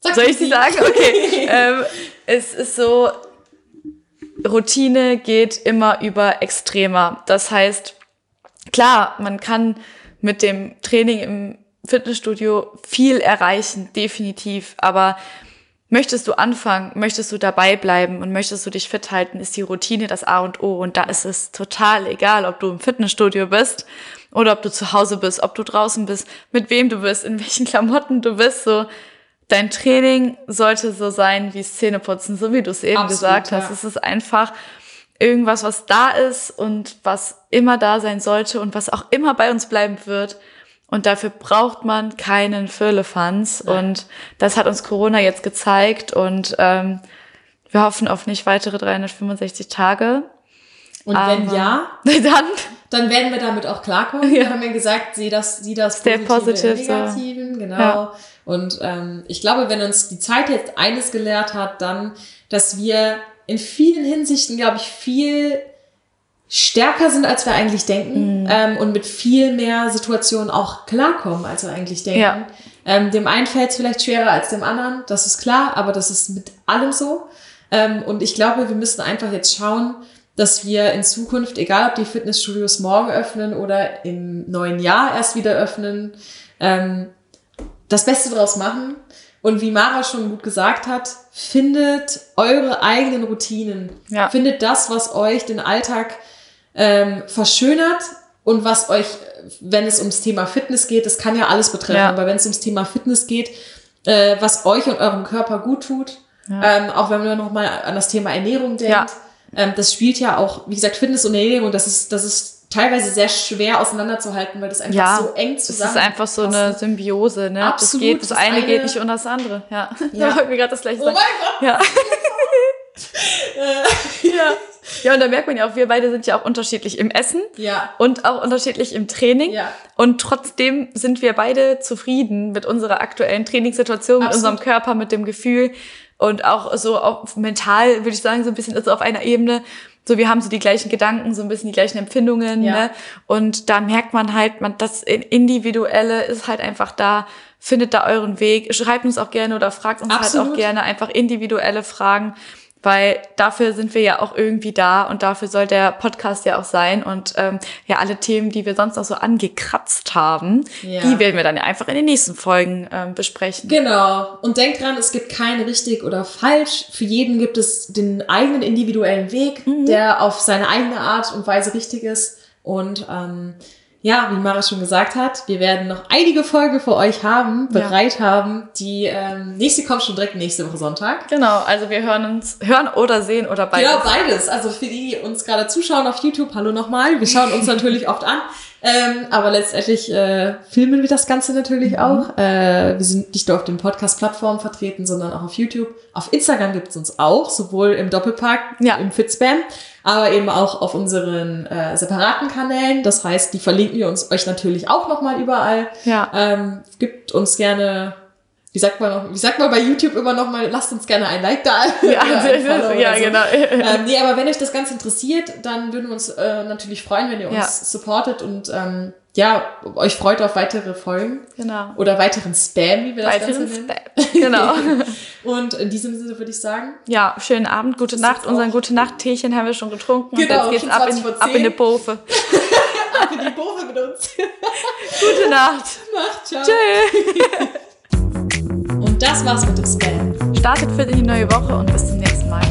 Sag Soll ich sie sagen? Okay. ähm, es ist so, Routine geht immer über extremer. Das heißt, klar, man kann mit dem Training im Fitnessstudio viel erreichen, definitiv. Aber möchtest du anfangen, möchtest du dabei bleiben und möchtest du dich fit halten, ist die Routine das A und O. Und da ist es total egal, ob du im Fitnessstudio bist oder ob du zu Hause bist, ob du draußen bist, mit wem du bist, in welchen Klamotten du bist. So, dein Training sollte so sein wie Zähneputzen, so wie du es eben Absolut, gesagt hast. ja. Es ist einfach irgendwas, was da ist und was immer da sein sollte und was auch immer bei uns bleiben wird. Und dafür braucht man keinen Firlefanz. Nein. Und das hat uns Corona jetzt gezeigt. Und ähm, wir hoffen auf nicht weitere 365 Tage. Und wenn aber- ja, Dann, dann werden wir damit auch klarkommen. Wir haben ja gesagt, sieh das, sieh das Stay Positive positive, so. Negativen, genau. Ja. Und ähm, ich glaube, wenn uns die Zeit jetzt eines gelehrt hat, dann, dass wir in vielen Hinsichten, glaube ich, viel stärker sind, als wir eigentlich denken Mhm. ähm, und mit viel mehr Situationen auch klarkommen, als wir eigentlich denken. Ja. Ähm, dem einen fällt es vielleicht schwerer als dem anderen, das ist klar, aber das ist mit allem so. Ähm, und ich glaube, wir müssen einfach jetzt schauen, dass wir in Zukunft, egal ob die Fitnessstudios morgen öffnen oder im neuen Jahr erst wieder öffnen, ähm, das Beste draus machen. Und wie Mara schon gut gesagt hat, findet eure eigenen Routinen. Ja. Findet das, was euch den Alltag ähm, verschönert und was euch, wenn es ums Thema Fitness geht, das kann ja alles betreffen, Ja. aber wenn es ums Thema Fitness geht, äh, was euch und eurem Körper gut tut, ähm, auch wenn man nochmal an das Thema Ernährung denkt, Ja. Ähm, das spielt ja auch, wie gesagt, Fitness und Ernährung, das ist, das ist teilweise sehr schwer auseinanderzuhalten, weil das einfach ja, so eng es zusammen ist einfach so eine Symbiose. Ne? Absolut, Das, geht, das, das eine, eine- geht nicht ohne das andere. Ja, Ja. da wollten wir gerade das gleiche Oh sagen. mein Gott! Ja. ja. ja, und da merkt man ja auch, wir beide sind ja auch unterschiedlich im Essen Ja. und auch unterschiedlich im Training. Ja. Und trotzdem sind wir beide zufrieden mit unserer aktuellen Trainingssituation, mit Absolut. unserem Körper, mit dem Gefühl und auch so auf mental, würde ich sagen, so ein bisschen also auf einer Ebene. So, wir haben so die gleichen Gedanken, so ein bisschen die gleichen Empfindungen, Ja. ne? Und da merkt man halt, man, das Individuelle ist halt einfach da, findet da euren Weg. Schreibt uns auch gerne oder fragt uns halt Absolut. auch gerne einfach individuelle Fragen, weil dafür sind wir ja auch irgendwie da und dafür soll der Podcast ja auch sein. Und ähm, ja, alle Themen, die wir sonst noch so angekratzt haben, Ja. die werden wir dann ja einfach in den nächsten Folgen ähm, besprechen. Genau. Und denkt dran, es gibt kein richtig oder falsch. Für jeden gibt es den eigenen individuellen Weg, Mhm. der auf seine eigene Art und Weise richtig ist. Und ähm, ja, wie Mara schon gesagt hat, wir werden noch einige Folgen für euch haben, Ja. bereit haben. Die ähm, nächste kommt schon direkt nächste Woche Sonntag. Genau, also wir hören uns, hören oder sehen oder beides. Genau, beides. Also für die, die uns gerade zuschauen auf YouTube, hallo nochmal. Wir schauen uns natürlich oft an. Ähm, aber letztendlich äh, filmen wir das Ganze natürlich Mhm. auch. Äh, wir sind nicht nur auf den Podcast-Plattformen vertreten, sondern auch auf YouTube. Auf Instagram gibt es uns auch, sowohl im Doppelpark, Ja. im Fitspam, aber eben auch auf unseren äh, separaten Kanälen. Das heißt, die verlinken wir uns euch natürlich auch nochmal überall. Ja. Ähm, gibt uns gerne, wie sagt man noch, wie sagt man bei YouTube immer nochmal, lasst uns gerne ein Like da. Ja, ein ja, so. genau. Ähm, nee, aber wenn euch das Ganze interessiert, dann würden wir uns äh, natürlich freuen, wenn ihr uns Ja. supportet und ähm, ja, euch freut auf weitere Folgen Genau. oder weiteren Spam, wie wir das Weiteren Ganze nennen. Step. Genau. Und in diesem Sinne würde ich sagen, Ja, schönen Abend, gute Nacht. Unseren gute Nacht-Teechen haben wir schon getrunken. Genau, und jetzt geht's ab 20 in, ab in 10. die Bofe. ab in die Bofe mit uns. Gute Nacht. Macht, ciao. Tschüss. Und das war's mit dem Spam. Startet für die neue Woche und bis zum nächsten Mal.